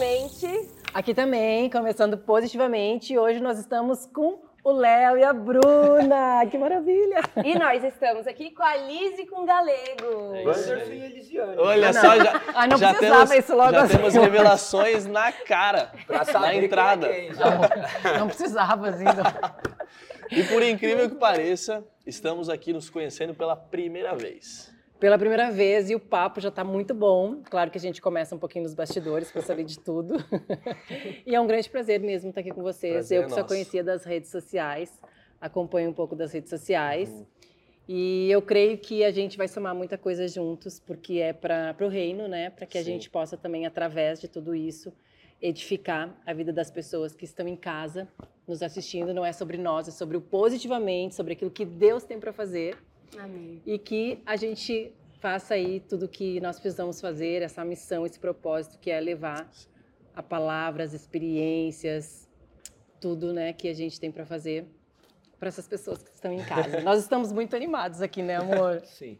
positivamente. Aqui também, começando positivamente. Hoje nós estamos com o Léo e a Bruna. que maravilha! E nós estamos aqui com a Liz e com o Galego. É e. Olha Ah, só, já, Ah, não já precisava temos, isso logo já assim. temos revelações na cara, Pra na é entrada. quem, já. Não precisava, assim. não. E por incrível que pareça, estamos aqui nos conhecendo pela primeira vez. Pela primeira vez e o papo já está muito bom. Claro que a gente começa um pouquinho nos bastidores para saber de tudo. e é um grande prazer mesmo estar aqui com vocês. Prazer Eu é que só nosso. conhecia das redes sociais, acompanho um pouco das redes sociais. Uhum. E eu creio que a gente vai somar muita coisa juntos, porque é para o reino, né? Para que a Sim. gente possa também, através de tudo isso, edificar a vida das pessoas que estão em casa nos assistindo. Não é sobre nós, é sobre o positivamente, sobre aquilo que Deus tem para fazer Amém. e que a gente faça aí tudo que nós precisamos fazer, essa missão, esse propósito que é levar a palavra, as experiências, tudo, né, que a gente tem para fazer para essas pessoas que estão em casa. nós estamos muito animados aqui, né, amor? Sim.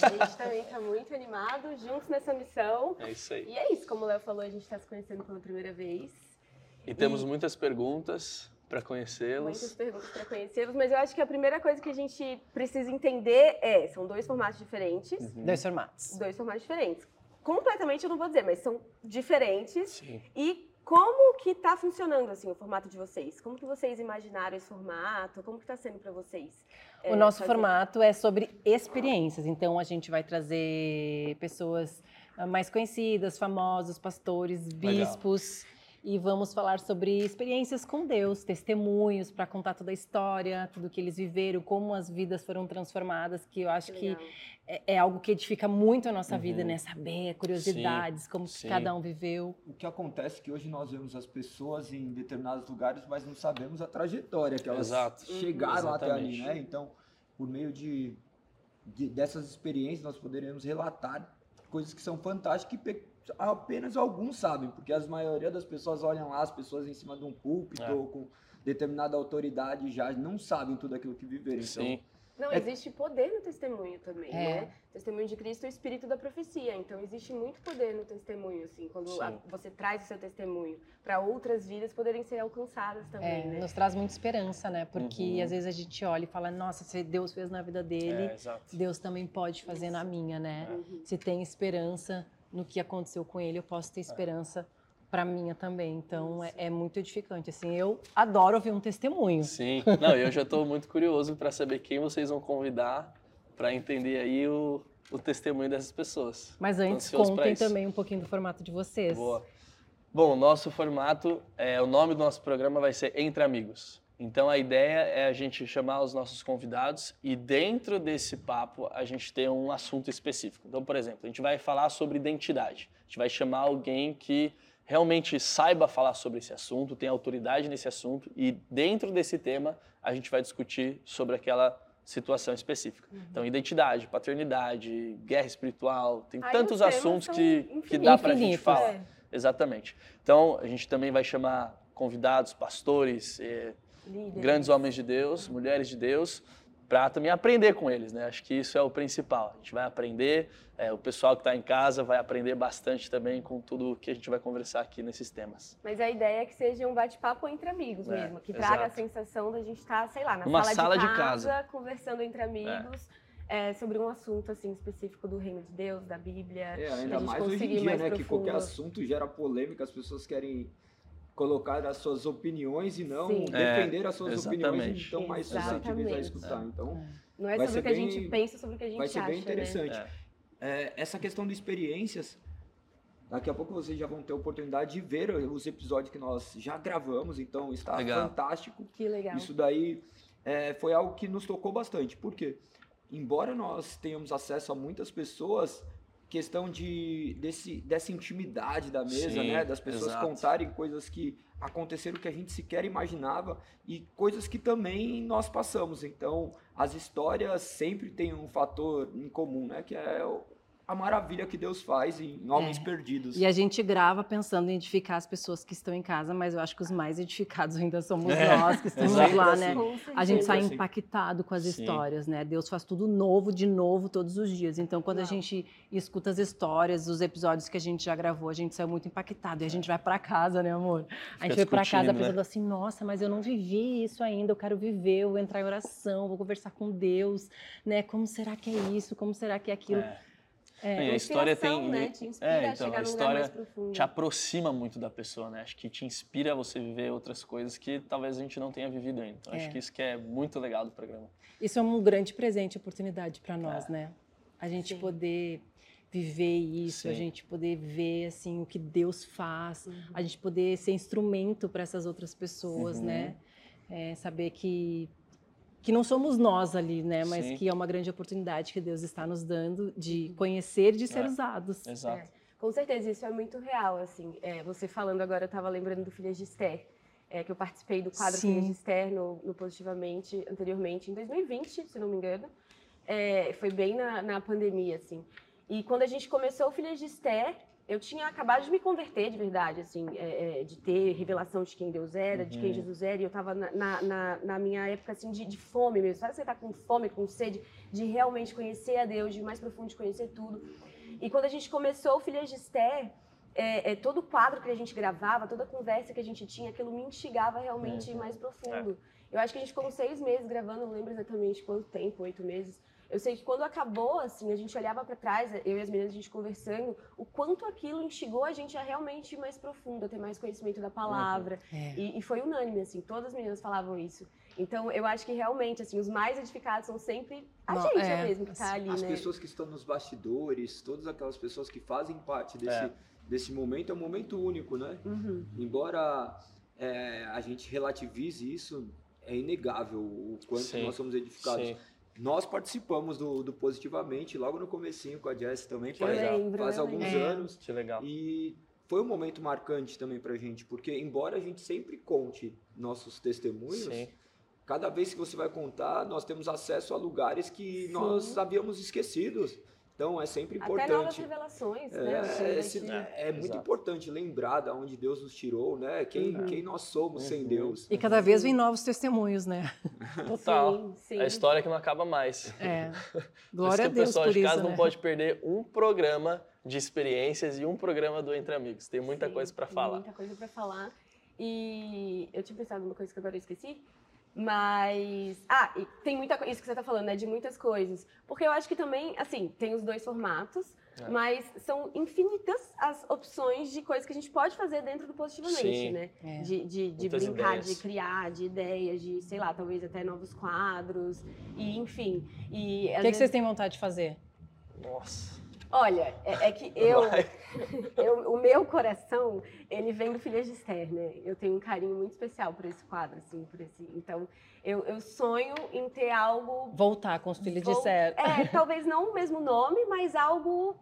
A gente também está muito animado, juntos nessa missão. É isso aí. E é isso, como o Léo falou, a gente está se conhecendo pela primeira vez. E temos muitas perguntas para conhecê-los. Muitas perguntas para conhecê-los, mas eu acho que a primeira coisa que a gente precisa entender é, são dois formatos diferentes, Uhum. Dois formatos. dois formatos diferentes. Completamente eu não vou dizer, mas são diferentes. Sim. E como que tá funcionando assim o formato de vocês? Como que vocês imaginaram esse formato? Como que tá sendo para vocês? O é, nosso fazer- formato é sobre experiências, então a gente vai trazer pessoas ah, mais conhecidas, famosos, pastores, bispos, e vamos falar sobre experiências com Deus, testemunhos para contar toda a história, tudo que eles viveram, como as vidas foram transformadas, que eu acho que é, é algo que edifica muito a nossa Uhum. vida, né? Saber curiosidades, como que sim. cada um viveu. O que acontece é que hoje nós vemos as pessoas em determinados lugares, mas não sabemos a trajetória que elas Exato. chegaram até ali, né? Então, por meio de, de- dessas experiências, nós poderemos relatar coisas que são fantásticas que pe- apenas alguns sabem, porque a maioria das pessoas olham lá as pessoas em cima de um púlpito É. ou com determinada autoridade já não sabem tudo aquilo que viveram. Então, Sim. Não, É- existe poder no testemunho também, É. né? O testemunho de Cristo é o espírito da profecia, então existe muito poder no testemunho, assim, quando Sim. a- você traz o seu testemunho para outras vidas poderem ser alcançadas também, É, né? nos traz muita esperança, né? Porque Uhum. às vezes a gente olha e fala, nossa, se Deus fez na vida dele, É. Deus também pode fazer na minha, né? Uhum. Se tem esperança no que aconteceu com ele, eu posso ter esperança para minha também. Então é, é muito edificante. Assim, eu adoro ouvir um testemunho. Sim. Não, eu já estou muito curioso para saber quem vocês vão convidar para entender aí o, o testemunho dessas pessoas. Mas antes contem também um pouquinho do formato de vocês. Boa. Bom, o nosso formato, é, o nome do nosso programa vai ser Entre Amigos. Então a ideia é a gente chamar os nossos convidados e dentro desse papo a gente ter um assunto específico. Então, por exemplo, a gente vai falar sobre identidade. A gente vai chamar alguém que realmente saiba falar sobre esse assunto, tem autoridade nesse assunto e dentro desse tema a gente vai discutir sobre aquela situação específica. Então, identidade, paternidade, guerra espiritual, tem Aí tantos assuntos que, que dá pra gente Infinitos. falar. É. Exatamente. Então, a gente também vai chamar convidados, pastores, eh, Líderes. grandes homens de Deus, mulheres de Deus, para também aprender com eles, né? Acho que isso é o principal. A gente vai aprender, eh, o pessoal que está em casa vai aprender bastante também com tudo que a gente vai conversar aqui nesses temas. Mas a ideia é que seja um bate-papo entre amigos É, mesmo, que traga a exato. sensação da gente estar, sei lá, na Numa sala, sala de, de casa, conversando entre amigos. é, sobre um assunto assim específico do reino de Deus, da Bíblia. É, ainda gente mais hoje em dia, mais né? Que qualquer profundo. assunto gera polêmica, as pessoas querem colocar as suas opiniões e não Sim. defender as suas opiniões e estão mais suscetíveis a escutar. Então, Não é sobre o que a bem- gente pensa, sobre o que a gente vai ser acha, bem interessante. É. É, essa questão de experiências, daqui a pouco vocês já vão ter a oportunidade de ver os episódios que nós já gravamos, então está Legal. fantástico. né? Que legal. Isso daí é, foi algo que nos tocou bastante. Por quê? Embora nós tenhamos acesso a muitas pessoas, questão de desse, dessa intimidade da mesa, Sim, né? Das pessoas exato. contarem coisas que aconteceram que a gente sequer imaginava e coisas que também nós passamos. Então, as histórias sempre têm um fator em comum, né? Que é a maravilha que Deus faz em homens É. perdidos. E a gente grava pensando em edificar as pessoas que estão em casa, mas eu acho que os mais edificados ainda somos É, nós que estamos exato. lá, né? Com A gente sai Assim. impactado com as Sim. histórias, né? Deus faz tudo novo, de novo, todos os dias. Então, quando a gente escuta as histórias, os episódios que a gente já gravou, a gente sai muito impactado. E a gente vai pra casa, né, amor? A gente vai pra casa né? pensando assim, nossa, mas eu não vivi isso ainda, eu quero viver, eu vou entrar em oração, vou conversar com Deus, né? Como será que é isso? Como será que é aquilo? É. É, E a história tem. né? Te inspira é, a então, chegar a num lugar mais história profundo. te aproxima muito da pessoa, né? Acho que te inspira a você viver outras coisas que talvez a gente não tenha vivido ainda. Então, É. acho que isso que é muito legal do programa. Isso é um grande presente e oportunidade para nós, É. né? A gente Sim. poder viver isso, a Sim. gente poder ver assim o que Deus faz, Uhum. a gente poder ser instrumento para essas outras pessoas, Uhum. né? É, saber que que não somos nós ali, né? Mas Sim. que é uma grande oportunidade que Deus está nos dando de conhecer, e de ser É. usados. Exato. Com certeza, isso é muito real, assim. É, você falando agora, eu estava lembrando do Filhas de Esther, é, que eu participei do quadro Sim. Filhas de Esther no, no Positivamente, anteriormente, em 2020, se não me engano. É, foi bem na, na pandemia, assim. E quando a gente começou o Filhas de Esther, eu tinha acabado de me converter de verdade, assim, é, é, de ter revelação de quem Deus era, de quem Uhum. Jesus era, e eu estava na, na, na- minha época, assim, de, de fome mesmo. Sabe você tá com fome, com sede, de realmente conhecer a Deus, de mais profundo, de conhecer tudo. E quando a gente começou o Filhas de Esther, é, é, todo o quadro que a gente gravava, toda a conversa que a gente tinha, aquilo me instigava realmente mais profundo. Eu acho que a gente ficou uns seis meses gravando, não lembro exatamente quanto tempo, oito meses. Eu sei que quando acabou, assim, a gente olhava para trás, eu e as meninas, a gente conversando, o quanto aquilo instigou a gente a realmente ir mais profundo, a ter mais conhecimento da palavra. É. E, e foi unânime, assim, todas as meninas falavam isso. Então, eu acho que realmente, assim, os mais edificados são sempre a Não, gente é, mesmo que tá ali, As né? pessoas que estão nos bastidores, todas aquelas pessoas que fazem parte desse, É. desse momento, é um momento único, né? Uhum. Embora é, a gente relativize isso, é inegável o quanto Sim, nós somos edificados. Sim. Nós participamos do, do Positivamente, logo no comecinho com a Jess também, Eu faz, lembro, faz alguns lembro. É. anos. Que legal. E foi um momento marcante também pra gente, porque embora a gente sempre conte nossos testemunhos, Sim. cada vez que você vai contar, nós temos acesso a lugares que nós havíamos esquecidos. Então é sempre Até novas importante. revelações, É, né? Assim, esse- de- é muito exato. importante lembrar de onde Deus nos tirou, né? Quem, Uhum. quem nós somos sem Uhum. Deus. E cada vez vem novos testemunhos, né? Total. Sim, sim. A história que não acaba mais. É. Glória a que o Deus pessoal por de casa isso, não né? pode perder um programa de experiências e um programa do Entre Amigos. Tem muita Sim, coisa para tem falar. Muita coisa para falar. E eu tinha pensado numa coisa que agora eu esqueci. Mas. Ah, e tem muita coisa. Isso que você tá falando, né? De muitas coisas. Porque eu acho que também, assim, tem os dois formatos, É. mas são infinitas as opções de coisas que a gente pode fazer dentro do Positivamente, Sim. né? É. De, de, de brincar, ideias. de criar, de ideias, de, sei lá, talvez até novos quadros. E, enfim. E, O que, que vezes- vocês têm vontade de fazer? Nossa. Olha, é, é que eu, eu- o meu coração, ele vem do Filhas de Esther, né? Eu tenho um carinho muito especial por esse quadro, assim, por esse. Então, eu, eu sonho em ter algo. Voltar com os filhos de Ser. É, talvez não o mesmo nome, mas algo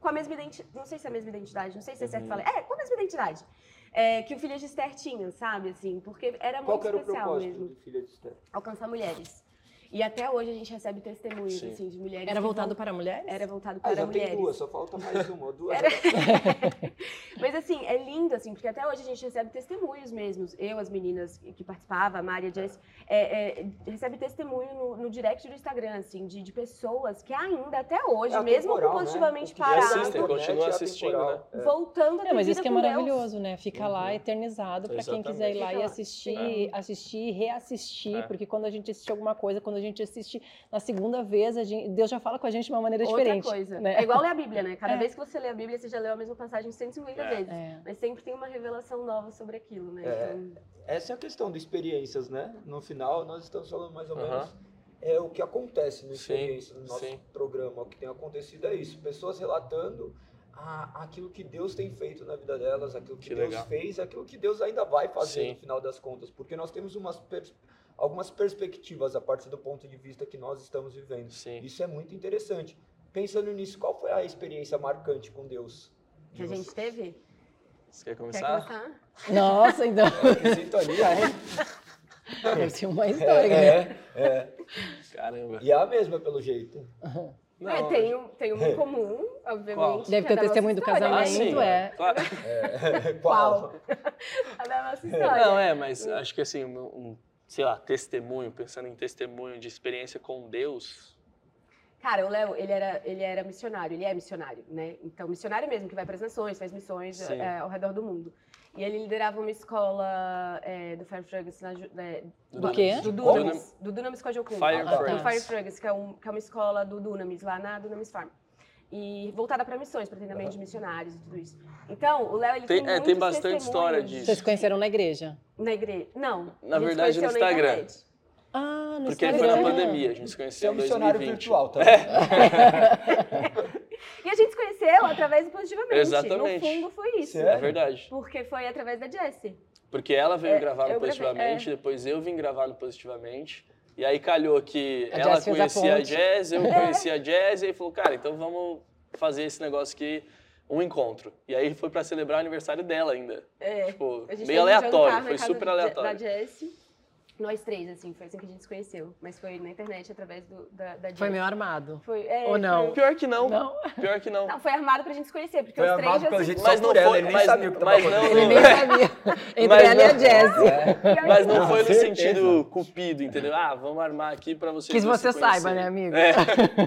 com a mesma identidade. Não sei se é a mesma identidade, não sei se é certo Uhum. falar. É, com a mesma identidade. É, que o Filhas de Esther tinha, sabe? Assim, porque era Qual muito que era o especial propósito mesmo. do Filha de Esther? Alcançar mulheres. E até hoje a gente recebe testemunhos, Sim. assim, de mulheres. Era voltado vão- para mulheres? Era voltado Ah, para já mulheres. tem duas, só falta mais uma. ou Duas. Era- Mas assim, é lindo, assim, porque até hoje a gente recebe testemunhos mesmos. Eu, as meninas que participavam, a Mari, a Jess, é, é, recebe testemunho no, no direct do Instagram, assim, de, de pessoas que ainda, até hoje, É mesmo atemporal, né? compulsivamente O que paradas, assistem, é assistindo, atemporal. É. voltando a ter É, mas isso que é com Deus. maravilhoso, né? Fica lá Uhum. eternizado para quem quiser ir lá e lá. assistir, assistir e reassistir, É. porque quando a gente assiste alguma coisa, quando a gente assiste na segunda vez, a gente- Deus já fala com a gente de uma maneira Outra diferente. coisa. né? É igual ler a Bíblia, né? Cada É. vez que você lê a Bíblia, você já leu a mesma passagem 150 É. vezes. É. Mas sempre tem uma revelação nova sobre aquilo, né? É. Então, Essa é a questão de experiências, né? No final, nós estamos falando mais ou menos é o que acontece no Sim, experiência no nosso sim. programa. O que tem acontecido é isso: pessoas relatando a- aquilo que Deus tem feito na vida delas, aquilo que, Que Deus legal. fez, aquilo que Deus ainda vai fazer Sim. no final das contas, porque nós temos umas algumas perspectivas a partir do ponto de vista que nós estamos vivendo. Sim. Isso é muito interessante. Pensando nisso, qual foi a experiência marcante com Deus? que a de gente teve? Você quer Quer começar? começar? Nossa, então. vocês? Sintonia, é? Deve ser uma história, né? É, é, é. Caramba. E é a mesma, pelo jeito. Não, É, tem, um, tem um em comum, obviamente. Qual? Deve é ter o testemunho do história. casamento, Ah, sim, é. Claro. Qual? A da nossa história. Não, é, mas acho que assim, um, um, sei lá, testemunho, pensando em testemunho de experiência com Deus. Cara, o Léo, ele era, ele era missionário, ele é missionário, né? Então, missionário mesmo, que vai para as nações, faz missões é, ao redor do mundo. E ele liderava uma escola é, do Fire Fragrance na, é, Do quê? Do? Dunamis. Do Dunamis Kojokun. Fire Do Fragrance. Fire Fragrance, que é, um, que é uma escola do Dunamis, lá na Dunamis Farm. E voltada para missões, para treinamento de missionários e tudo isso. Então, o Léo, ele Tem- tem, é, tem bastante história disso. Vocês se conheceram na igreja? Na igreja. Não. Na a gente verdade, no Instagram. Ah, no Porque foi na pandemia, a gente se conheceu é um em missionário 2020. virtual, tá? E a gente se conheceu através do Positivamente. Exatamente. No fundo, foi isso. Sério? É verdade. Porque foi através da Jessie. Porque ela veio É, gravar no eu gravei, Positivamente, depois eu vim gravar no Positivamente. E aí calhou que A ela Jazz conhecia a. Jazz, eu conhecia a Jazz, e aí falou, cara, então vamos fazer esse negócio aqui, um encontro. E aí foi pra celebrar o aniversário dela ainda. É. Tipo, meio aleatório, foi super aleatório. Da Jessie. Nós três, assim, foi assim que a gente se conheceu. Mas foi na internet, através do, da, da. Foi meio armado. Foi, é, Ou não? Foi, Pior que não, Não? pior que não. não, foi armado pra gente se conhecer, porque Foi os três já se... jeito Mas não por ela, foi- ele nem mas- sabia o que tava mas acontecendo. não- Ele nem sabia. Entre Mas ela e a não- Jess. Mas não Ah, foi no sentido cupido, entendeu? Ah, vamos armar aqui pra vocês Quis dois você se saiba, né, amigo? É.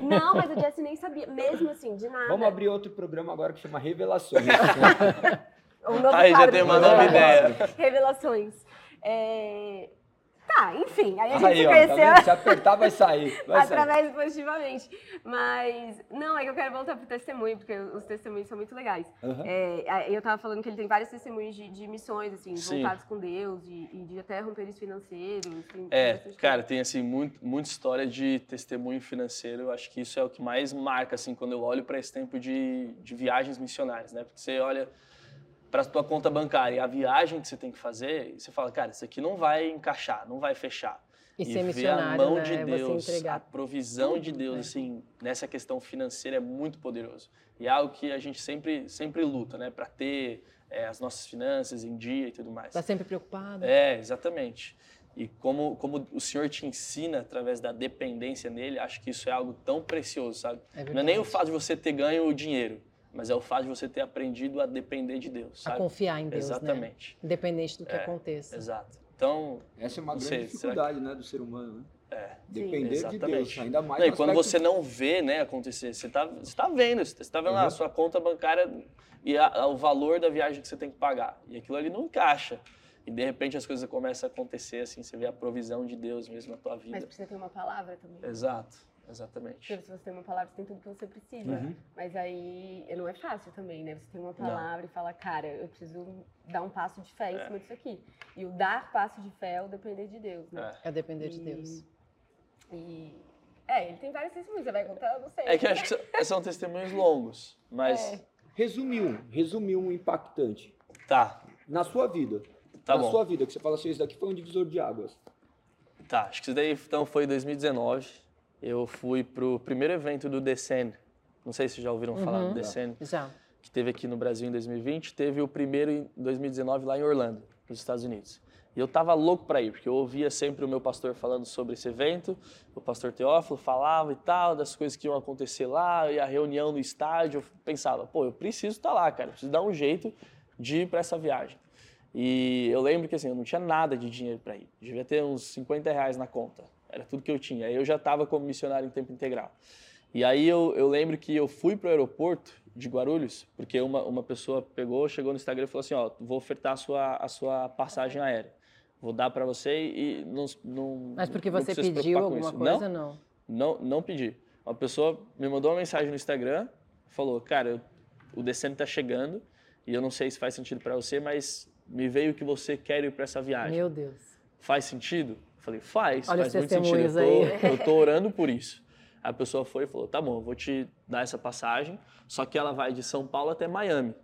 Não, mas a Jessie nem sabia, mesmo assim, de nada. Vamos abrir outro programa agora que chama Revelações. Um novo Aí já tem uma nova ideia. Revelações. É... Tá, enfim, aí a gente Aí, se ó, tá conheceu? Se apertar, vai sair. Vai sair. através do positivamente. Mas, não, é que eu quero voltar pro testemunho, porque os testemunhos são muito legais. Aham. É, eu tava falando que ele tem vários testemunhos de, de missões, assim, Sim. voltados com Deus e, e de até romperes financeiros. Tem É, cara, tem assim muito, muita história de testemunho financeiro. Eu acho que isso é o que mais marca assim quando eu olho para esse tempo de, de viagens missionárias, né? Porque você olha para a tua conta bancária, e a viagem que você tem que fazer, e você fala, cara, isso aqui não vai encaixar, não vai fechar. E ser ver missionário, a mão né? de é Deus, a provisão de tudo, Deus, né? assim, nessa questão financeira é muito poderoso. E é algo que a gente sempre, sempre luta, né? Para ter é, as nossas finanças em dia e tudo mais. Tá sempre preocupado? É, exatamente. E como, como o Senhor te ensina através da dependência nele, acho que isso é algo tão precioso, sabe? É Não é nem o fato de você ter ganho o dinheiro, mas é o fato de você ter aprendido a depender de Deus, A sabe? confiar em Deus, né? Exatamente. Independente do que É, aconteça. Exato. Então, Essa é uma grande sei, dificuldade né, do ser humano, né? é. Depender de Exatamente. Deus, ainda mais Não, e quando você não vê né, acontecer, você está você tá vendo, você está vendo lá a Uhum. sua conta bancária e a- a- o valor da viagem que você tem que pagar. E aquilo ali não encaixa. E de repente as coisas começam a acontecer, assim, você vê a provisão de Deus mesmo na tua vida. Mas precisa ter uma palavra também. Exato, exatamente. Porque se você tem uma palavra, você tem tudo que você precisa. Uhum. Mas aí não é fácil também, né? Você tem uma palavra e fala, cara, eu preciso dar um passo de fé em É. cima disso aqui. E o dar passo de fé é o depender de Deus, né? É. É depender de E- Deus. E. É, ele tem vários testemunhos, você vai contar, eu não sei. É que acho que são- testemunhos longos, mas É. Resumiu, um, resumiu um impactante. tá, Na sua vida. tá na bom. sua vida, que você fala assim, isso daqui foi um divisor de águas. Tá, acho que isso daí então foi em 2019. Eu fui pro primeiro evento do Descend. Não sei se já ouviram falar Uhum. do Descend, Já. que teve aqui no Brasil em 2020. Teve o primeiro em 2019 lá em Orlando, nos Estados Unidos. E eu tava louco para ir, porque eu ouvia sempre o meu pastor falando sobre esse evento. O pastor Teófilo falava e tal, das coisas que iam acontecer lá, e a reunião no estádio. Eu pensava, pô, eu preciso estar lá, cara, eu preciso dar um jeito de ir para essa viagem. E eu lembro que assim, eu não tinha nada de dinheiro para ir. Devia ter uns 50 reais na conta. Era tudo que eu tinha. Aí eu já estava como missionário em tempo integral. E aí eu, eu lembro que eu fui para o aeroporto de Guarulhos, porque uma, uma pessoa pegou, chegou no Instagram e falou assim, ó, vou ofertar a sua, a sua passagem aérea. Vou dar para você e não, não Mas porque você pediu alguma isso. coisa, Não, não? não, não pedi. Uma pessoa me mandou uma mensagem no Instagram, falou, cara, eu- o Descendo tá chegando e eu não sei se faz sentido para você, mas me veio que você quer ir para essa viagem. Meu Deus. Faz sentido? Eu falei, faz, Olha faz muito sentido. Eu tô, eu tô orando por isso. A pessoa foi e falou, tá bom, eu vou te dar essa passagem, só que ela vai de São Paulo até Miami.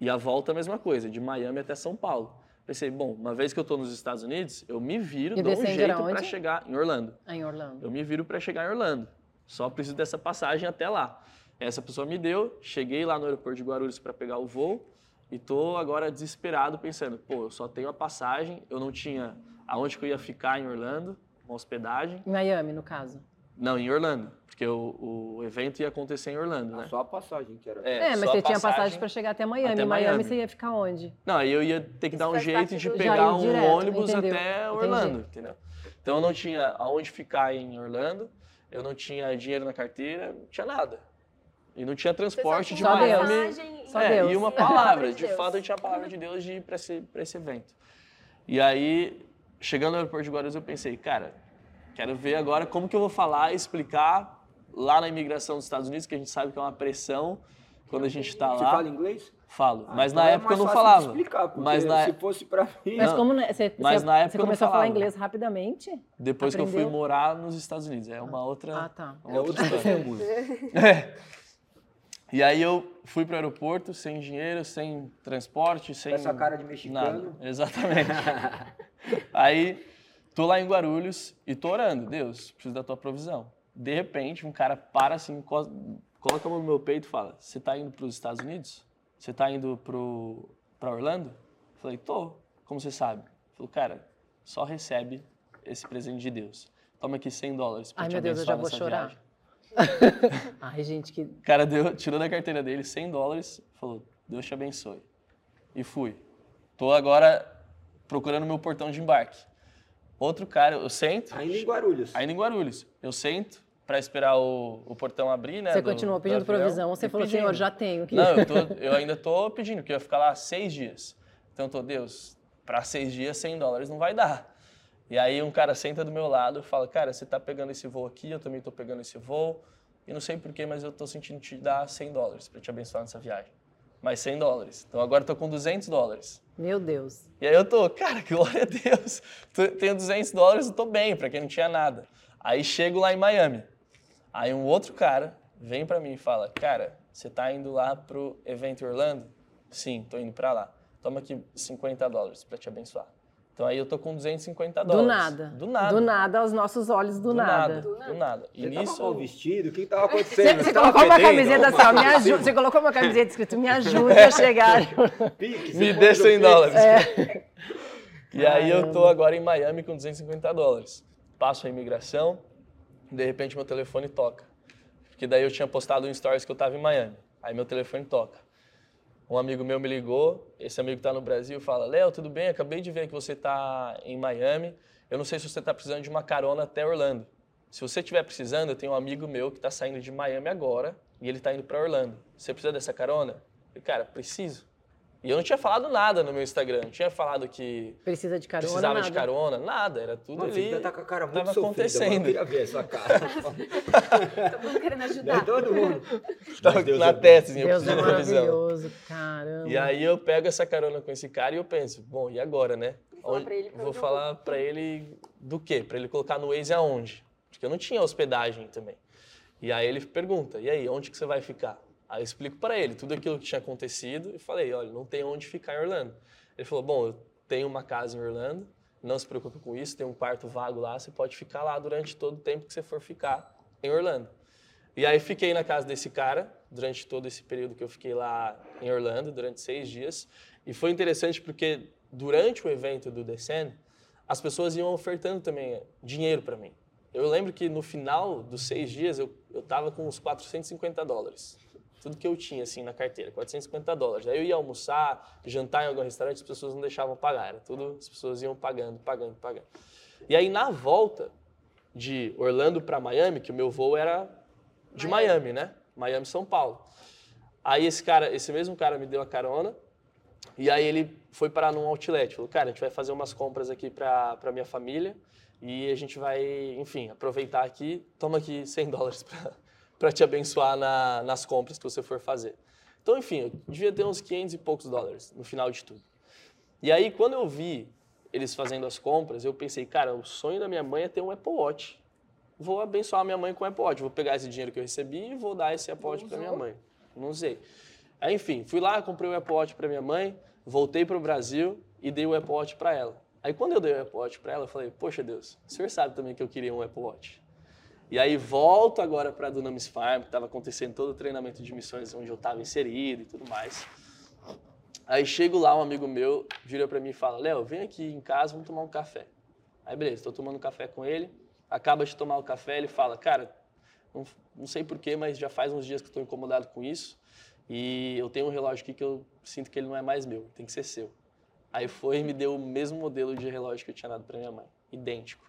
E a volta a mesma coisa, de Miami até São Paulo. Pensei, bom, uma vez que eu tô nos Estados Unidos, eu me viro, E dou um jeito para chegar em Orlando. Ah, Em Orlando. Eu me viro para chegar em Orlando. Só preciso dessa passagem até lá. Essa pessoa me deu, cheguei lá no aeroporto de Guarulhos para pegar o voo e tô agora desesperado pensando, pô, eu só tenho a passagem, eu não tinha aonde que eu ia ficar em Orlando, uma hospedagem. Em Miami, no caso. Não, em Orlando. Porque o, o evento ia acontecer em Orlando, né? Só a passagem que era. É, mas só você a tinha passagem para chegar até Miami. até Miami. Miami. você ia ficar onde? Não, aí eu ia ter que dar um jeito parte de pegar um direto, ônibus entendeu? até Entendi. Orlando, entendeu? Então eu não tinha aonde ficar em Orlando, eu não tinha dinheiro na carteira, não tinha nada. E não tinha transporte de. Miami. Só é, Deus. E uma E palavra de fato eu tinha a palavra de Deus de ir para esse, pra esse evento. E aí, chegando no aeroporto de Guarulhos, eu pensei, cara, quero ver agora como que eu vou falar e explicar lá na imigração dos Estados Unidos, que a gente sabe que é uma pressão quando a gente está Você lá. fala inglês? Falo, Ah, mas então na é época eu mais não falava. Explicar, porque mas na, se fosse pra mim. Mas como né, você, mas você, na época você eu começou a falar inglês rapidamente? depois que eu fui Aprendeu? morar nos Estados Unidos, é uma outra. Ah, tá. uma É outra história. É. E aí eu fui pro aeroporto sem dinheiro, sem transporte, sem Com essa cara de nada. mexicano. Exatamente. aí tô lá em Guarulhos e tô orando, Deus, preciso da tua provisão. De repente, um cara para assim, coloca a mão no meu peito e fala: "Você tá indo para os Estados Unidos? Você tá indo para Orlando?" Eu falei: "Tô. Como você sabe?" Ele falou: "Cara, só recebe esse presente de Deus. Toma aqui 100 dólares Ai, te meu Deus, eu já vou chorar. viagem." Ai, gente, que. O cara deu, tirou da carteira dele 100 dólares, falou, Deus te abençoe. E fui. Tô agora procurando meu portão de embarque. Outro cara, eu sento, Ainda em Guarulhos. ainda em Guarulhos, eu sento para esperar o, o portão abrir, né? Você do- continuou do pedindo provisão, você falou, pedindo. Senhor, já tenho. Que... Não, eu, tô- eu ainda tô pedindo, porque eu ia ficar lá seis dias. Então eu tô, Deus, para seis dias, 100 dólares não vai dar. E aí um cara senta do meu lado e fala, cara, você tá pegando esse voo aqui, eu também tô pegando esse voo. E não sei porquê, mas eu tô sentindo te dar 100 dólares para te abençoar nessa viagem. Mais 100 dólares. Então agora eu tô com 200 dólares. Meu Deus. E aí eu tô, cara, glória a Deus. Tenho 200 dólares, eu tô bem, pra quem não tinha nada. Aí chego lá em Miami. Aí um outro cara vem pra mim e fala, cara, você tá indo lá pro evento Orlando? Sim, tô indo pra lá. Toma aqui 50 dólares pra te abençoar. Então aí eu tô com 250 Do dólares. nada. Do nada. Do nada, aos nossos olhos, do, nada. Do nada. E Você nisso... tava vestido? O que que tava Você, acontecendo? você tava colocou uma camiseta assim, ó, me ajuda. Você colocou uma camiseta escrito, me ajude a chegar. Pique, Me você dê pôs o 100 pique. dólares. É. E aí eu tô agora em Miami com 250 dólares. Passo a imigração, de repente meu telefone toca. Porque daí eu tinha postado um stories que eu tava em Miami. Aí meu telefone toca. Um amigo meu me ligou, esse amigo tá no Brasil, fala: Léo, tudo bem? Acabei de ver que você tá em Miami. Eu não sei se você tá precisando de uma carona até Orlando. Se você estiver precisando, eu tenho um amigo meu que tá saindo de Miami agora e ele tá indo para Orlando. Você precisa dessa carona? Eu cara, preciso. E eu não tinha falado nada no meu Instagram, não tinha falado que Precisa de carona, precisava nada. de carona, nada, era tudo Mano, você ali. ainda tá com a cara muito tava sofrida, mano. Eu acontecendo. queria ver essa cara. Todo mundo querendo ajudar. todo mundo. Tava Deus na é testa, assim, eu Deus é preciso de provisão. maravilhoso, caramba. E aí eu pego essa carona com esse cara e eu penso, bom, e agora, né? falar ele pra vou eu falar pra ele do quê? Pra ele colocar no Waze aonde? Porque eu não tinha hospedagem também. E aí ele pergunta, e aí, onde que você vai ficar? Aí eu explico pra ele tudo aquilo que tinha acontecido e falei, olha, não tem onde ficar em Orlando. Ele falou, bom, eu tenho uma casa em Orlando, não se preocupe com isso, tem um quarto vago lá, você pode ficar lá durante todo o tempo que você for ficar em Orlando. E aí fiquei na casa desse cara durante todo esse período que eu fiquei lá em Orlando, durante seis dias. E foi interessante porque durante o evento do Descend, as pessoas iam ofertando também dinheiro para mim. Eu lembro que no final dos seis dias eu estava com uns 450 dólares. Tudo que eu tinha assim na carteira, 450 dólares. Aí eu ia almoçar, jantar em algum restaurante, as pessoas não deixavam pagar. Era tudo, as pessoas iam pagando, pagando, pagando. E aí na volta de Orlando para Miami, que o meu voo era de Miami, né? Miami, São Paulo. Aí esse cara, esse mesmo cara me deu a carona e aí ele foi parar num outlet. Falou, cara, a gente vai fazer umas compras aqui para para minha família e a gente vai, enfim, aproveitar aqui. Toma aqui 100 dólares para te abençoar na, nas compras que você for fazer. Então, enfim, eu devia ter uns 500 e poucos dólares no final de tudo. E aí, quando eu vi eles fazendo as compras, eu pensei, cara, o sonho da minha mãe é ter um Apple Watch. Vou abençoar minha mãe com o Apple Watch. Vou pegar esse dinheiro que eu recebi e vou dar esse Apple Watch para minha mãe. Não usei. Aí, enfim, fui lá, comprei o Apple Watch para minha mãe, voltei para o Brasil e dei o Apple Watch para ela. Aí, quando eu dei o Apple Watch para ela, eu falei, poxa Deus, o senhor sabe também que eu queria um Apple Watch. E aí volto agora para a Dunamis Farm, que estava acontecendo todo o treinamento de missões onde eu estava inserido e tudo mais. Aí chego lá, um amigo meu vira para mim e fala: Léo, vem aqui em casa, vamos tomar um café. Aí beleza, estou tomando café com ele. Acaba de tomar o café, ele fala: Cara, Não, não sei porquê, mas já faz uns dias que estou incomodado com isso. E eu tenho um relógio aqui que eu sinto que ele não é mais meu, tem que ser seu. Aí foi e me deu o mesmo modelo de relógio que eu tinha dado para minha mãe, idêntico.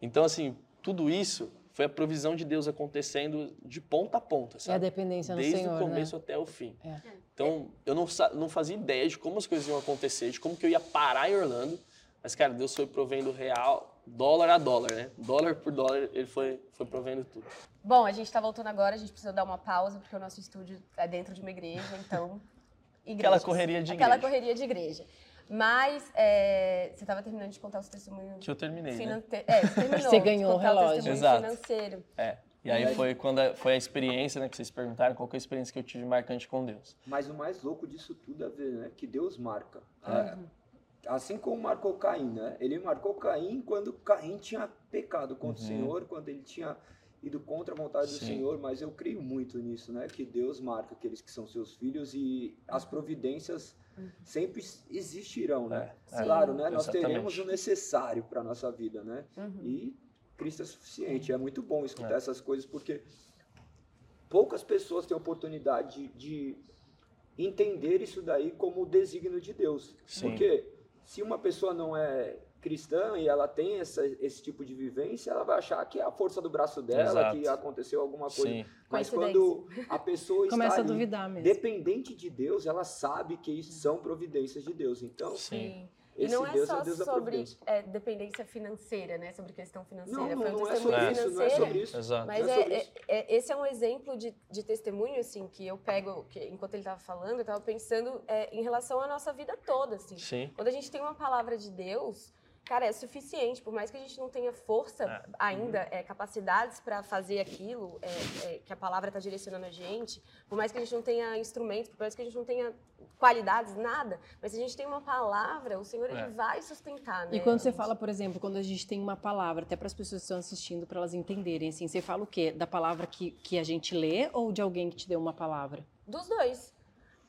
Então, assim, tudo isso foi a provisão de Deus acontecendo de ponta a ponta, sabe? É a dependência no Desde Senhor, o começo né? até o fim. É. Então, eu não, não fazia ideia de como as coisas iam acontecer, de como que eu ia parar em Orlando. Mas, cara, Deus foi provendo real, dólar a dólar, né? Dólar por dólar, ele foi, foi provendo tudo. Bom, a gente tá voltando agora, a gente precisa dar uma pausa, porque o nosso estúdio é dentro de uma igreja, então. Aquela igrejas. correria de Aquela igreja. correria de igreja. Mas é, você estava terminando de contar o seu testemunho Que eu terminei, né? É, você terminou. Você ganhou de o relógio. testemunho Exato. financeiro. É. E aí foi quando a, foi a experiência, né, que vocês perguntaram, qual que é a experiência que eu tive marcante com Deus. Mas o mais louco disso tudo é ver, né? Que Deus marca. É, assim como marcou Caim, né? Ele marcou Caim quando Caim tinha pecado contra Uhum. o Senhor, quando ele tinha ido contra a vontade do Sim. Senhor, mas eu creio muito nisso, né? Que Deus marca aqueles que são seus filhos e as providências sempre existirão, né? É, é. Claro, né? Nós Exatamente. teremos o necessário para nossa vida, né? Uhum. E Cristo é suficiente. É muito bom escutar É. essas coisas porque poucas pessoas têm a oportunidade de, de entender isso daí como o desígnio de Deus. Sim. Porque se uma pessoa não é cristã e ela tem essa, esse tipo de vivência, ela vai achar que é a força do braço dela, Exato. que aconteceu alguma coisa. Sim. Mas quando a pessoa está Começa a ali dependente de Deus, ela sabe que isso são providências de Deus. Então, Sim. E esse não é Deus só é Deus da sobre é, dependência financeira, né? Sobre questão financeira. Não, não, Foi um não é testemunho sobre isso, não é financeiro. sobre isso. Exato. Mas é é, é- é- esse é um exemplo de, de testemunho, assim, que eu pego, que, enquanto ele estava falando, eu estava pensando é, em relação à nossa vida toda, assim. Sim. Quando a gente tem uma palavra de Deus, cara, é suficiente. Por mais que a gente não tenha força É. ainda, é, capacidades para fazer aquilo é, é, que a palavra está direcionando a gente, por mais que a gente não tenha instrumentos, por mais que a gente não tenha qualidades, nada, mas se a gente tem uma palavra, o Senhor É. ele vai sustentar, né? E quando você fala, por exemplo, quando a gente tem uma palavra, até para as pessoas que estão assistindo, para elas entenderem, assim, você fala o quê? Da palavra que, que a gente lê ou de alguém que te deu uma palavra? Dos dois.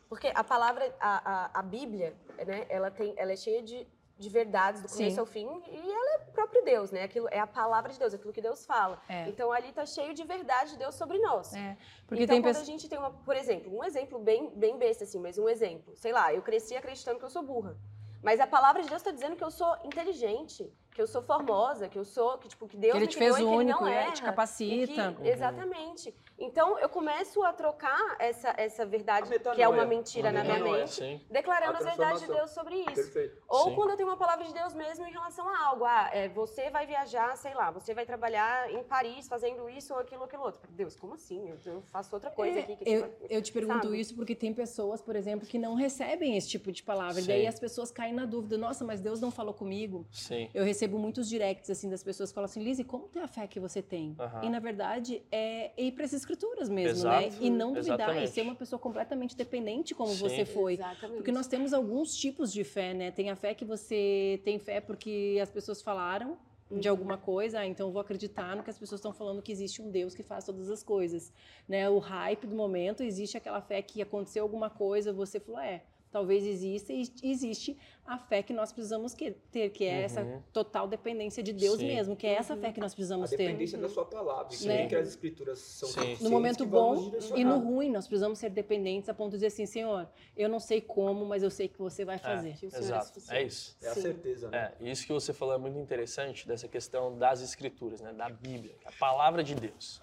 Porque a palavra, a, a, a Bíblia, né, ela, tem, ela é cheia de, de verdades do começo Sim. ao fim e ela é o próprio Deus, né? Aquilo, é a palavra de Deus, aquilo que Deus fala. É. Então ali tá cheio de verdade de Deus sobre nós. É, porque então quando pessoas. a gente tem uma, por exemplo, um exemplo bem, bem besta assim, mas um exemplo. Sei lá, eu cresci acreditando que eu sou burra. Mas a palavra de Deus está dizendo que eu sou inteligente, que eu sou formosa, que eu sou, que tipo, que Deus Que ele me te criou fez e que ele único, não erra, Te e capacita. que- Exatamente. Então eu começo a trocar essa, essa verdade, que é uma mentira na minha mente, Sim. declarando A as verdades de. Deus sobre isso. Perfeito. Ou Sim. quando eu tenho uma palavra de Deus mesmo em relação a algo. Ah, é, você vai viajar, sei lá, você vai trabalhar em Paris fazendo isso ou aquilo ou aquilo outro. Deus, como assim? Eu, eu faço outra coisa É, aqui. Que eu, tipo, eu te pergunto sabe? isso porque tem pessoas, por exemplo, que não recebem esse tipo de palavra. E Sim. daí as pessoas caem na dúvida: nossa, mas Deus não falou comigo. Sim. Eu recebo muitos directs assim das pessoas que falam assim, Lizzie, como tem a fé que você tem? Aham. E na verdade é ir para as escrituras mesmo, Exato. né? E não duvidar e Exatamente. ser uma pessoa completamente dependente como Sim. você foi. Exatamente. Porque nós temos alguns tipos de fé, né? Tem a fé que você tem fé porque as pessoas falaram de Uhum. alguma coisa, ah, então eu vou acreditar no que as pessoas estão falando que existe um Deus que faz todas as coisas, né? O hype do momento, existe aquela fé que aconteceu alguma coisa, você falou, é, talvez exista e existe a fé que nós precisamos que- ter, que é essa Uhum. total dependência de Deus Sim. mesmo, que é essa Uhum. fé que nós A precisamos ter. dependência da sua palavra. Sim. Né? que as escrituras são Sim. No momento bom e no ruim, nós precisamos ser dependentes a ponto de dizer assim, Senhor, eu não sei como, mas eu sei que você vai fazer. Que o Senhor é Exato. suficiente. É isso. É a Sim. certeza, né? É, isso que você falou é muito interessante, dessa questão das escrituras, né, da Bíblia, a palavra de Deus.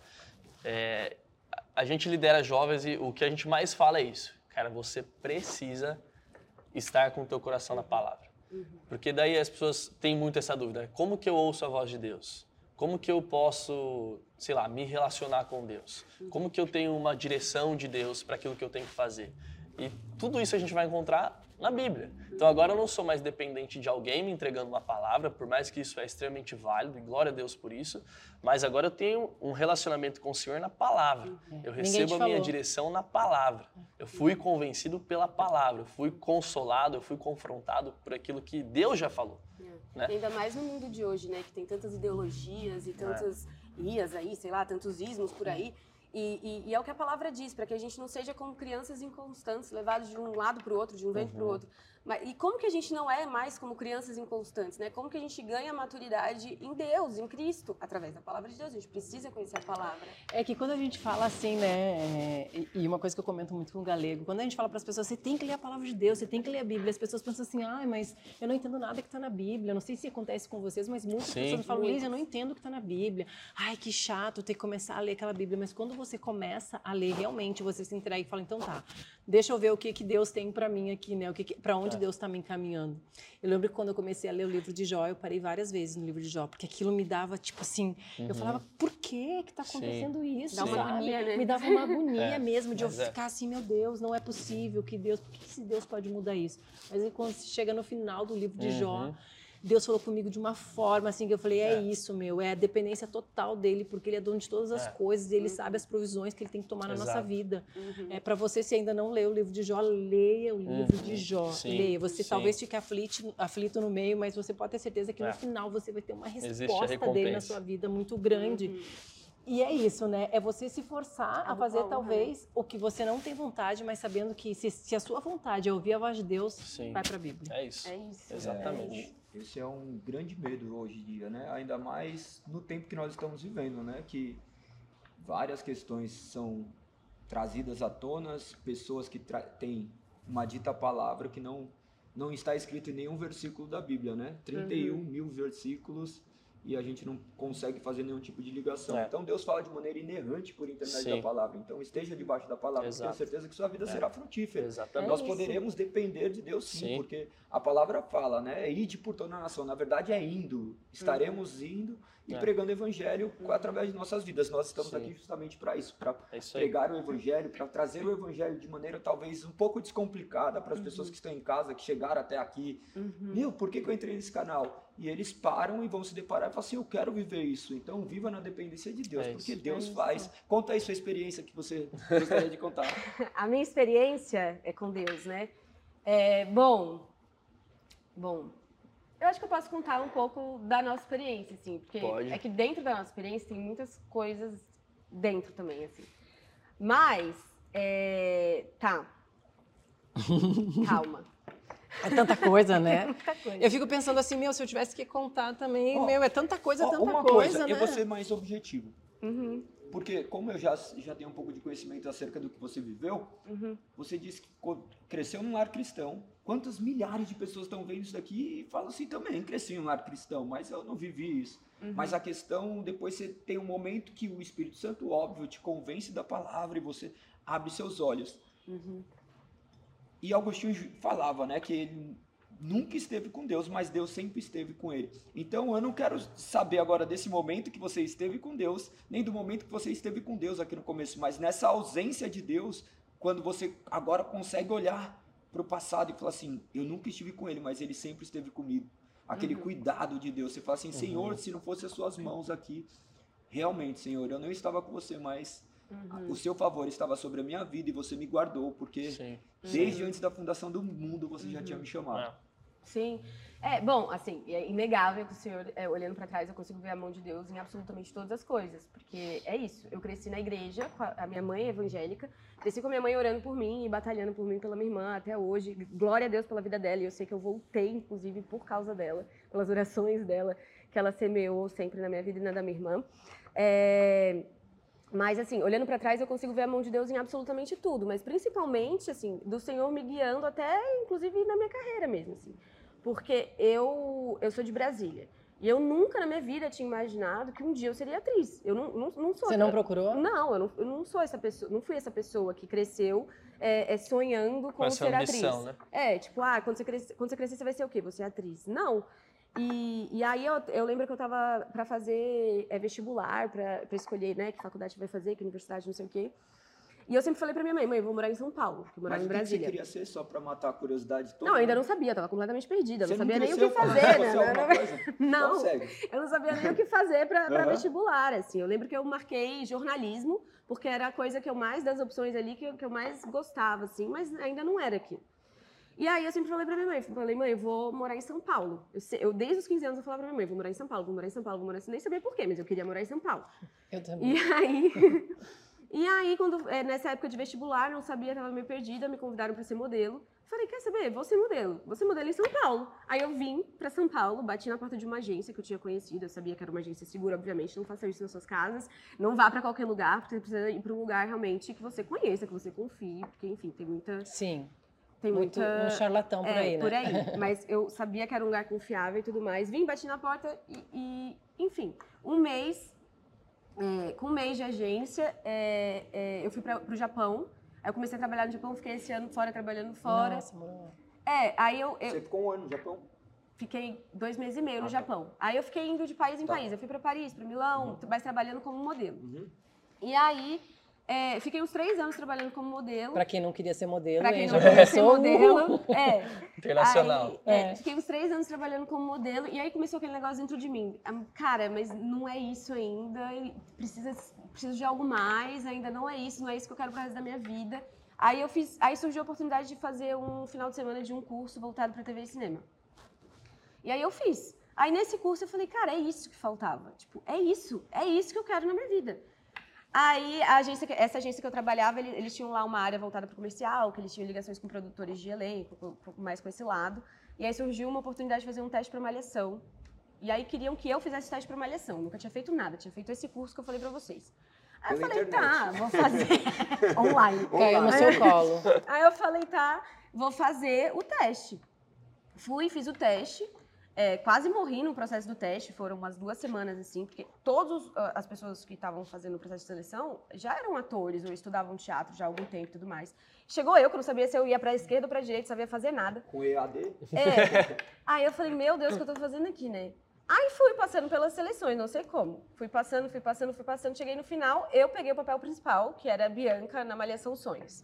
É, a- a gente lidera jovens e o que a gente mais fala é isso. Cara, você precisa estar com o teu coração na palavra. Porque daí as pessoas têm muito essa dúvida, né? como que eu ouço a voz de Deus? Como que eu posso, sei lá, me relacionar com Deus? Como que eu tenho uma direção de Deus para aquilo que eu tenho que fazer? E tudo isso a gente vai encontrar na Bíblia. Então agora eu não sou mais dependente de alguém me entregando uma palavra, por mais que isso é extremamente válido, e glória a Deus por isso, mas agora eu tenho um relacionamento com o Senhor na palavra. Eu Ninguém te recebo a minha falou. direção na palavra. Eu fui convencido pela palavra, eu fui consolado, eu fui confrontado por aquilo que Deus já falou. É. né? Ainda mais no mundo de hoje, né? Que tem tantas ideologias e tantas ias aí, sei lá, tantos ismos por aí. E, e- e é o que a palavra diz, para que a gente não seja como crianças inconstantes, levados de um lado para o outro, de um vento para o outro. Mas, e como que a gente não é mais como crianças inconstantes, né? Como que a gente ganha maturidade em Deus, em Cristo, através da palavra de Deus? A gente precisa conhecer a palavra. É que quando a gente fala assim, né? é, e uma coisa que eu comento muito com o galego, quando a gente fala para as pessoas, você tem que ler a palavra de Deus, você tem que ler a Bíblia, as pessoas pensam assim, ai, mas eu não entendo nada que está na Bíblia. Não sei se acontece com vocês, mas muitas Sim. pessoas falam, Liz, eu não entendo o que está na Bíblia. Ai, que chato ter que começar a ler aquela Bíblia. Mas quando você começa a ler realmente, você se entrega e fala, então tá, deixa eu ver o que, que Deus tem para mim aqui, né? O que, que para onde É. Deus está me encaminhando. Eu lembro que quando eu comecei a ler o livro de Jó, eu parei várias vezes no livro de Jó, porque aquilo me dava, tipo assim, eu falava, por que que tá Sim. acontecendo isso? Dá uma agonia, né? Me dava uma agonia É, mesmo de eu mas é. ficar assim, meu Deus, não é possível que Deus, por que esse Deus pode mudar isso? Mas aí quando se chega no final do livro de Jó, Uhum. Deus falou comigo de uma forma assim que eu falei, é, É. isso, meu, é a dependência total dele, porque ele é dono de todas as É. coisas, e ele sabe as provisões que ele tem que tomar na nossa Exato. vida. Uhum. É para você se ainda não leu o livro de Jó, leia o livro Uhum. de Jó. Sim, Leia. Você sim. talvez fique aflito, aflito no meio, mas você pode ter certeza que É. no final você vai ter uma resposta dele na sua vida muito grande. Uhum. E é isso, né? É você se forçar A fazer honra, talvez o que você não tem vontade, mas sabendo que se, se a sua vontade é ouvir a voz de Deus, Sim. vai para a Bíblia. É isso. É isso. Exatamente. É, esse é um grande medo hoje em dia, né? Ainda mais no tempo que nós estamos vivendo, né? Que várias questões são trazidas à tona, pessoas que têm uma dita palavra que não não está escrito em nenhum versículo da Bíblia, né? 31 mil versículos e a gente não consegue fazer nenhum tipo de ligação. É. Então Deus fala de maneira inerrante por intermédio Sim. da palavra. Então esteja debaixo da palavra, tenho certeza que sua vida É. será frutífera. Exatamente. Nós isso. poderemos depender de Deus sim, Sim. porque a palavra fala, né? Ide por toda a nação. Na verdade é indo. Estaremos indo e É. pregando o evangelho através de nossas vidas. Nós estamos Sim. aqui justamente para isso, para É pregar o evangelho, para trazer o evangelho de maneira talvez um pouco descomplicada para as pessoas que estão em casa, que chegaram até aqui. Uhum. Meu, por que, que eu entrei nesse canal? E eles param e vão se deparar e falam assim: Eu quero viver isso. Então, viva na dependência de Deus, É porque isso. Deus É faz. Conta aí sua experiência que você gostaria de contar. A minha experiência é com Deus, né? É, bom, bom, eu acho que eu posso contar um pouco da nossa experiência, assim, porque Pode. é que dentro da nossa experiência tem muitas coisas dentro também, assim. Mas, é, tá. Calma. É tanta coisa, né? Muita coisa. Eu fico pensando assim, meu, se eu tivesse que contar também, Ó, meu, é tanta coisa, Ó, tanta uma coisa, coisa, né? eu vou ser mais objetivo. Uhum, Porque, como eu já, já tenho um pouco de conhecimento acerca do que você viveu, uhum. você disse que cresceu num lar cristão. Quantas milhares de pessoas estão vendo isso daqui e falam assim também, cresci em um lar cristão, mas eu não vivi isso. Uhum. Mas a questão, depois você tem um momento que o Espírito Santo, óbvio, te convence da palavra e você abre seus olhos. Uhum. E Agostinho falava, né, que ele nunca esteve com Deus, mas Deus sempre esteve com ele. Então eu não quero saber agora desse momento que você esteve com Deus, nem do momento que você esteve com Deus aqui no começo, mas nessa ausência de Deus, quando você agora consegue olhar para o passado e falar assim, eu nunca estive com ele, mas ele sempre esteve comigo. Aquele Uhum. cuidado de Deus. Você fala assim, Senhor, se não fosse as suas mãos aqui, realmente, Senhor, eu não estava com você, mas Uhum. o seu favor estava sobre a minha vida e você me guardou, porque Sim. Desde antes da fundação do mundo você já tinha me chamado. É. Sim. É, bom, assim, é inegável que o Senhor, é, olhando pra trás, eu consigo ver a mão de Deus em absolutamente todas as coisas. Porque é isso. Eu cresci na igreja, com a, a minha mãe é evangélica, cresci com a minha mãe orando por mim e batalhando por mim, pela minha irmã, até hoje. Glória a Deus pela vida dela. E eu sei que eu voltei, inclusive, por causa dela, pelas orações dela, que ela semeou sempre na minha vida e na da minha irmã. É, Mas, assim, olhando pra trás, eu consigo ver a mão de Deus em absolutamente tudo. Mas, principalmente, assim, do Senhor me guiando até, inclusive, na minha carreira mesmo, assim. Porque eu, eu sou de Brasília. E eu nunca na minha vida tinha imaginado que um dia eu seria atriz. Eu não, não, não sou. Você não procurou? Não, eu não, eu não sou essa pessoa. Não fui essa pessoa que cresceu é, é, sonhando com Com ser ambição, atriz. né? É, tipo, ah, quando você, crescer, quando você crescer, você vai ser o quê? Você é atriz. Não. E, e aí eu, eu lembro que eu tava pra fazer é, vestibular, pra, pra escolher, né, que faculdade vai fazer, que universidade, não sei o quê. E eu sempre falei pra minha mãe, mãe, eu vou morar em São Paulo, que Mas em que que você Brasília. queria ser só pra matar a curiosidade toda? Não, eu ainda não sabia, tava completamente perdida, eu Você não sabia nem o que fazer, né? é alguma coisa? Não. Então. Eu não sabia nem o que fazer pra pra Aham. vestibular, assim. Eu lembro que eu marquei jornalismo, porque era a coisa que eu mais, das opções ali, que eu, que eu mais gostava, assim, mas ainda não era aquilo. E aí eu sempre falei pra minha mãe, falei, mãe, eu vou morar em São Paulo. Eu, eu, desde os 15 anos eu falava pra minha mãe, vou morar em São Paulo, vou morar em São Paulo, vou morar em São Nem sabia por quê, mas eu queria morar em São Paulo. Eu também. E aí, e aí quando, é, nessa época de vestibular, não sabia, estava meio perdida, me convidaram para ser modelo. Falei, quer saber? Vou ser modelo. Vou ser modelo em São Paulo. Aí eu vim pra São Paulo, bati na porta de uma agência que eu tinha conhecido. Eu sabia que era uma agência segura, obviamente. Não faça isso nas suas casas. Não vá pra qualquer lugar, porque você precisa ir pra um lugar realmente que você conheça, que você confie. Porque, enfim, tem muita. Sim. Tem Muito muita. um charlatão por É, aí, né? por aí. Mas eu sabia que era um lugar confiável e tudo mais. Vim, bati na porta e, e, enfim, um mês, é, com um mês de agência, é, é, eu fui para o Japão. Aí eu comecei a trabalhar no Japão, fiquei esse ano fora, trabalhando fora. Nossa, mano. É, aí eu, eu Você ficou um ano no Japão? fiquei dois meses e meio no Ah, tá. Japão. Aí eu fiquei indo de país em Tá. país. Eu fui para Paris, para Milão, mas trabalhando como modelo. Uhum. E aí, é, fiquei uns três anos trabalhando como modelo. Pra quem não queria ser modelo, Pra hein, quem já não queria ser começou. modelo. É. Internacional. Aí, é, É. Fiquei uns três anos trabalhando como modelo e aí começou aquele negócio dentro de mim. Cara, mas não é isso ainda. Precisa, preciso de algo mais. Ainda não é isso. Não é isso que eu quero pro resto da minha vida. Aí eu fiz. Aí surgiu a oportunidade de fazer um final de semana de um curso voltado para TV e cinema. E aí eu fiz. Aí nesse curso eu falei, cara, é isso que faltava. Tipo, é isso. É isso que eu quero na minha vida. Aí, a agência, essa agência que eu trabalhava, ele- eles tinham lá uma área voltada para o comercial, que eles tinham ligações com produtores de elenco, um pouco mais com esse lado. E aí surgiu uma oportunidade de fazer um teste para malhação. E aí queriam que eu fizesse teste para malhação. Nunca tinha feito nada, tinha feito esse curso que eu falei para vocês. Aí eu falei, internet. tá, vou fazer online. Caiu no seu colo. Aí eu falei, tá, vou fazer o teste. Fui, fiz o teste. É, quase morri no processo do teste, foram umas duas semanas assim, porque todas as pessoas que estavam fazendo o processo de seleção já eram atores ou estudavam teatro já há algum tempo e tudo mais. Chegou eu, que não sabia se eu ia pra esquerda ou pra direita, sabia fazer nada. Com EAD? É. Aí eu falei, meu Deus, o que eu tô fazendo aqui, né? Aí fui passando pelas seleções, não sei como. Fui passando, fui passando, fui passando. Cheguei no final, eu peguei o papel principal, que era a Bianca na Malhação Sonhos.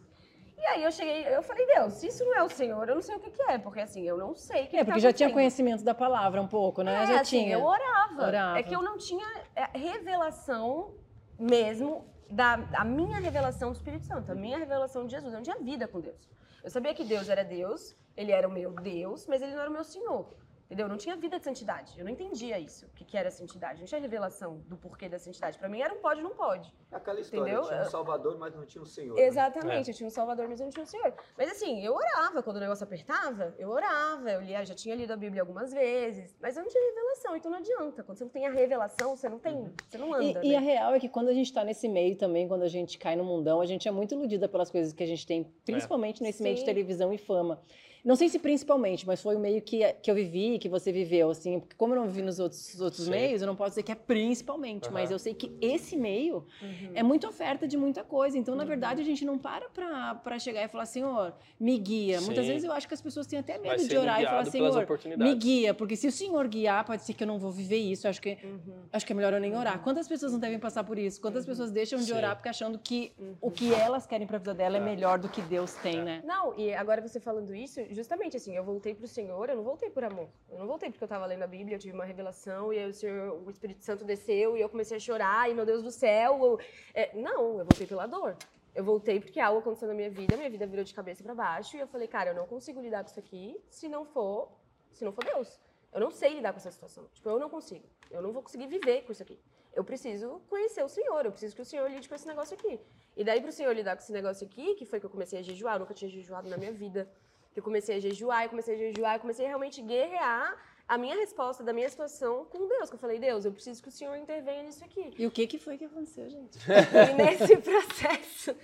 E aí eu cheguei, eu falei, Deus, se isso não é o Senhor, eu não sei o que, que é, porque assim, eu não sei o que É, que porque tá já tinha conhecimento da palavra um pouco, né? É, já assim, tinha. Eu orava. Orava. É que eu não tinha é, revelação mesmo da a minha revelação do Espírito Santo, a minha revelação de Jesus. Eu não tinha vida com Deus. Eu sabia que Deus era Deus, ele era o meu Deus, mas ele não era o meu Senhor. Entendeu? Eu não tinha vida de santidade. Eu não entendia isso, o que, que era santidade. Não tinha revelação do porquê da santidade. Pra mim era um pode, não pode. Aquela história, Entendeu? tinha um Salvador, mas não tinha um Senhor. né? Exatamente, eu tinha um Salvador, mas eu não tinha um Senhor. Mas assim, eu orava, quando o negócio apertava, eu orava, eu lia, já tinha lido a Bíblia algumas vezes, mas eu não tinha revelação, então não adianta. Quando você não tem a revelação, você não tem, você não anda. E, né? e a real é que quando a gente tá nesse meio também, quando a gente cai no mundão, a gente é muito iludida pelas coisas que a gente tem, principalmente nesse meio de Sim. televisão e fama. Não sei se principalmente, mas foi o meio que, que eu vivi, que você viveu, assim, porque como eu não vivi nos outros, outros Sim. meios, eu não posso dizer que é principalmente, mas Aham. eu sei que esse meio Uhum. é muita oferta de muita coisa. Então, na verdade, a gente não para pra, pra chegar e falar, Senhor, me guia. Muitas Sim. vezes eu acho que as pessoas têm até medo de orar e falar, Senhor, me guia, porque se o Senhor guiar, pode ser que eu não vou viver isso. Eu acho que Uhum. Acho que é melhor eu nem orar. Quantas pessoas não devem passar por isso? Quantas pessoas deixam de Sim. orar porque achando que o que elas querem pra vida dela é É. melhor do que Deus tem, É. né? Não, e agora você falando isso, justamente assim, eu voltei pro Senhor, eu não voltei por amor. Eu não voltei porque eu tava lendo a Bíblia, eu tive uma revelação, e aí o Senhor, o Espírito Santo desceu, e eu comecei a chorar, e meu Deus do céu. eu- é, não, eu voltei pela dor. Eu voltei porque algo aconteceu na minha vida, minha vida virou de cabeça pra baixo, e eu falei, cara, eu não consigo lidar com isso aqui se não for, se não for Deus. Eu não sei lidar com essa situação. Tipo, eu não consigo. Eu não vou conseguir viver com isso aqui. Eu preciso conhecer o Senhor, eu preciso que o Senhor lide com esse negócio aqui. E daí, pro Senhor lidar com esse negócio aqui, que foi que eu comecei a jejuar, eu nunca tinha jejuado na minha vida. Eu comecei a jejuar, eu comecei a jejuar, eu comecei a realmente guerrear a minha resposta da minha situação com Deus. Que eu falei, Deus, eu preciso que o Senhor intervenha nisso aqui. E o que, que foi que aconteceu, gente? E nesse processo.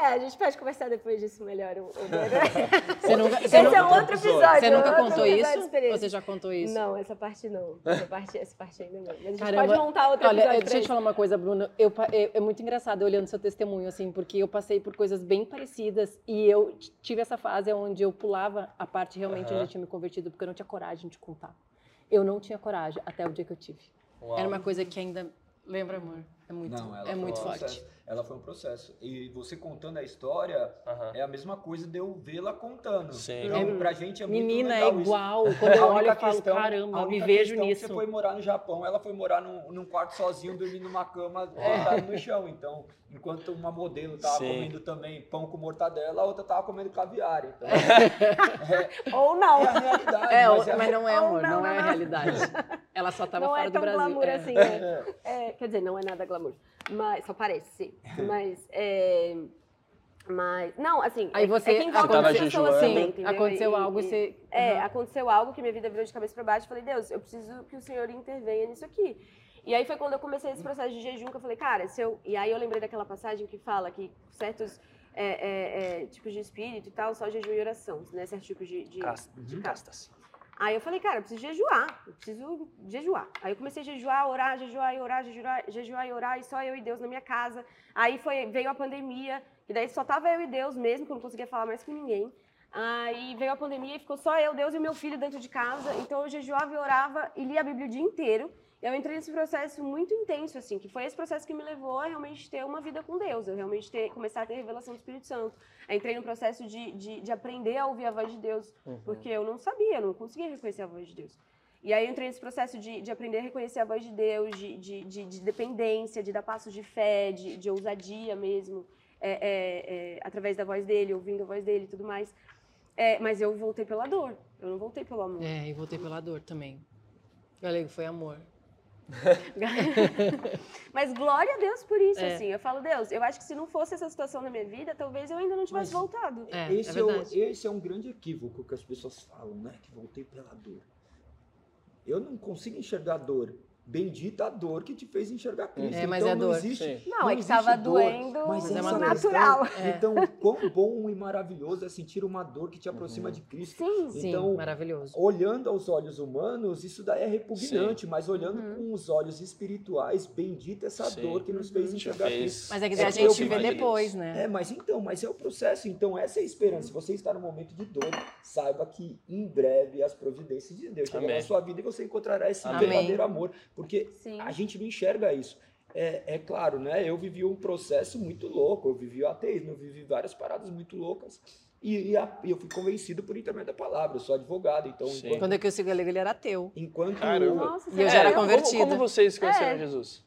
É, a gente pode conversar depois disso melhor. o- o- Você nunca, você Esse nunca- é um outro episódio. você nunca outro contou isso? você já contou isso? Não, essa parte não. Essa parte, essa parte ainda não. Mas a gente Caramba. pode montar outro Olha, episódio. deixa eu te falar uma coisa, Bruna. Eu, é, é muito engraçado eu olhando seu testemunho, assim, porque eu passei por coisas bem parecidas e eu tive essa fase onde eu pulava a parte realmente Aham. onde eu tinha me convertido, porque eu não tinha coragem de contar. Eu não tinha coragem até o dia que eu tive. Uau. Era uma coisa que ainda. Lembra, amor? É muito, Não, ela é muito um forte. processo. Ela foi um processo. E você contando a história é a mesma coisa de eu vê-la contando. Sim. Então, É, pra gente é muito Menina, é legal isso. igual. Quando eu A olho, eu falo, questão- caramba, a me vejo é nisso. Você foi morar no Japão, ela foi morar num, num quarto sozinho, dormindo numa cama, É. no chão. Então, enquanto uma modelo tava Sim. comendo também pão com mortadela, a outra tava comendo caviar. Então, é, Ou não. é a realidade. É, mas mas, é- não é Oh, amor, não, não, é não, a não. realidade. Ela só tava não fora é do tão Brasil. glamour é. assim, né? É, quer dizer, não é nada glamour. Mas, só parece. Mas, é, Mas, não, assim, Aí é- você é que envolve tava outras pessoas jejuando. também, Sim, entendeu? aconteceu E- algo e você. É, Uhum. aconteceu algo que minha vida virou de cabeça para baixo. Eu falei, Deus, eu preciso que o Senhor intervenha nisso aqui. E aí foi quando eu comecei esse processo de jejum que eu falei, cara, se eu. E aí eu lembrei daquela passagem que fala que certos é, é, é, tipos de espírito e tal, só jejum e oração, né? Certos tipos de, de, Casta- de Castas. Aí eu falei, cara, eu preciso jejuar, eu preciso jejuar. Aí eu comecei a jejuar, orar, jejuar e orar, jejuar, jejuar e orar, e só eu e Deus na minha casa. Aí foi, veio a pandemia, e daí só tava eu e Deus mesmo, que eu não conseguia falar mais com ninguém. Aí veio a pandemia e ficou só eu, Deus e meu filho dentro de casa. Então eu jejuava e orava e lia a Bíblia o dia inteiro. Eu entrei nesse processo muito intenso, assim, que foi esse processo que me levou a realmente ter uma vida com Deus, eu realmente ter, começar a ter revelação do Espírito Santo. Eu entrei no processo de, de, de aprender a ouvir a voz de Deus, porque eu não sabia, eu não conseguia reconhecer a voz de Deus. E aí eu entrei nesse processo de, de aprender a reconhecer a voz de Deus, de, de, de, de dependência, de dar passos de fé, de, de ousadia mesmo, é, é, é, através da voz dele, ouvindo a voz dele e tudo mais. É, mas eu voltei pela dor, eu não voltei pelo amor. É, e voltei pela dor também. Galego, foi amor. Mas glória a Deus por isso, É. assim. Eu falo, Deus, eu acho que se não fosse essa situação na minha vida, talvez eu ainda não tivesse Mas- voltado. É, esse, é é o- esse é um grande equívoco que as pessoas falam, né? Que voltei pela dor. Eu não consigo enxergar dor. Bendita a dor que te fez enxergar Cristo. É, mas então é não dor. existe. Sim. Não, é que existe tava dor, doendo mas Mas é questão- natural. É. Então, quão bom e maravilhoso é sentir uma dor que te aproxima de Cristo. Sim, Sim, Então, maravilhoso. olhando aos olhos humanos, isso daí é repugnante, mas olhando Uhum. com os olhos espirituais, bendita essa Sim. dor que nos fez Uhum. enxergar Fez- Cristo. Mas é que É a gente vê depois, né? É, mas então, mas é o processo. Então, essa é a esperança. Se você está no momento de dor, saiba que em breve as providências de Deus chegarão na sua vida e você encontrará esse Amém. verdadeiro amor. Porque sim. a gente não enxerga isso. É, é claro, né? Eu vivi um processo muito louco. Eu vivi o ateísmo, eu vivi várias paradas muito loucas. E, e a- eu fui convencido por intermédio da palavra. Eu sou advogado, então enquanto, Quando eu conheci o Galego, ele era ateu. enquanto Caramba. Nossa, E eu já era sério? como- convertida. Como, vocês conheceram É. Jesus?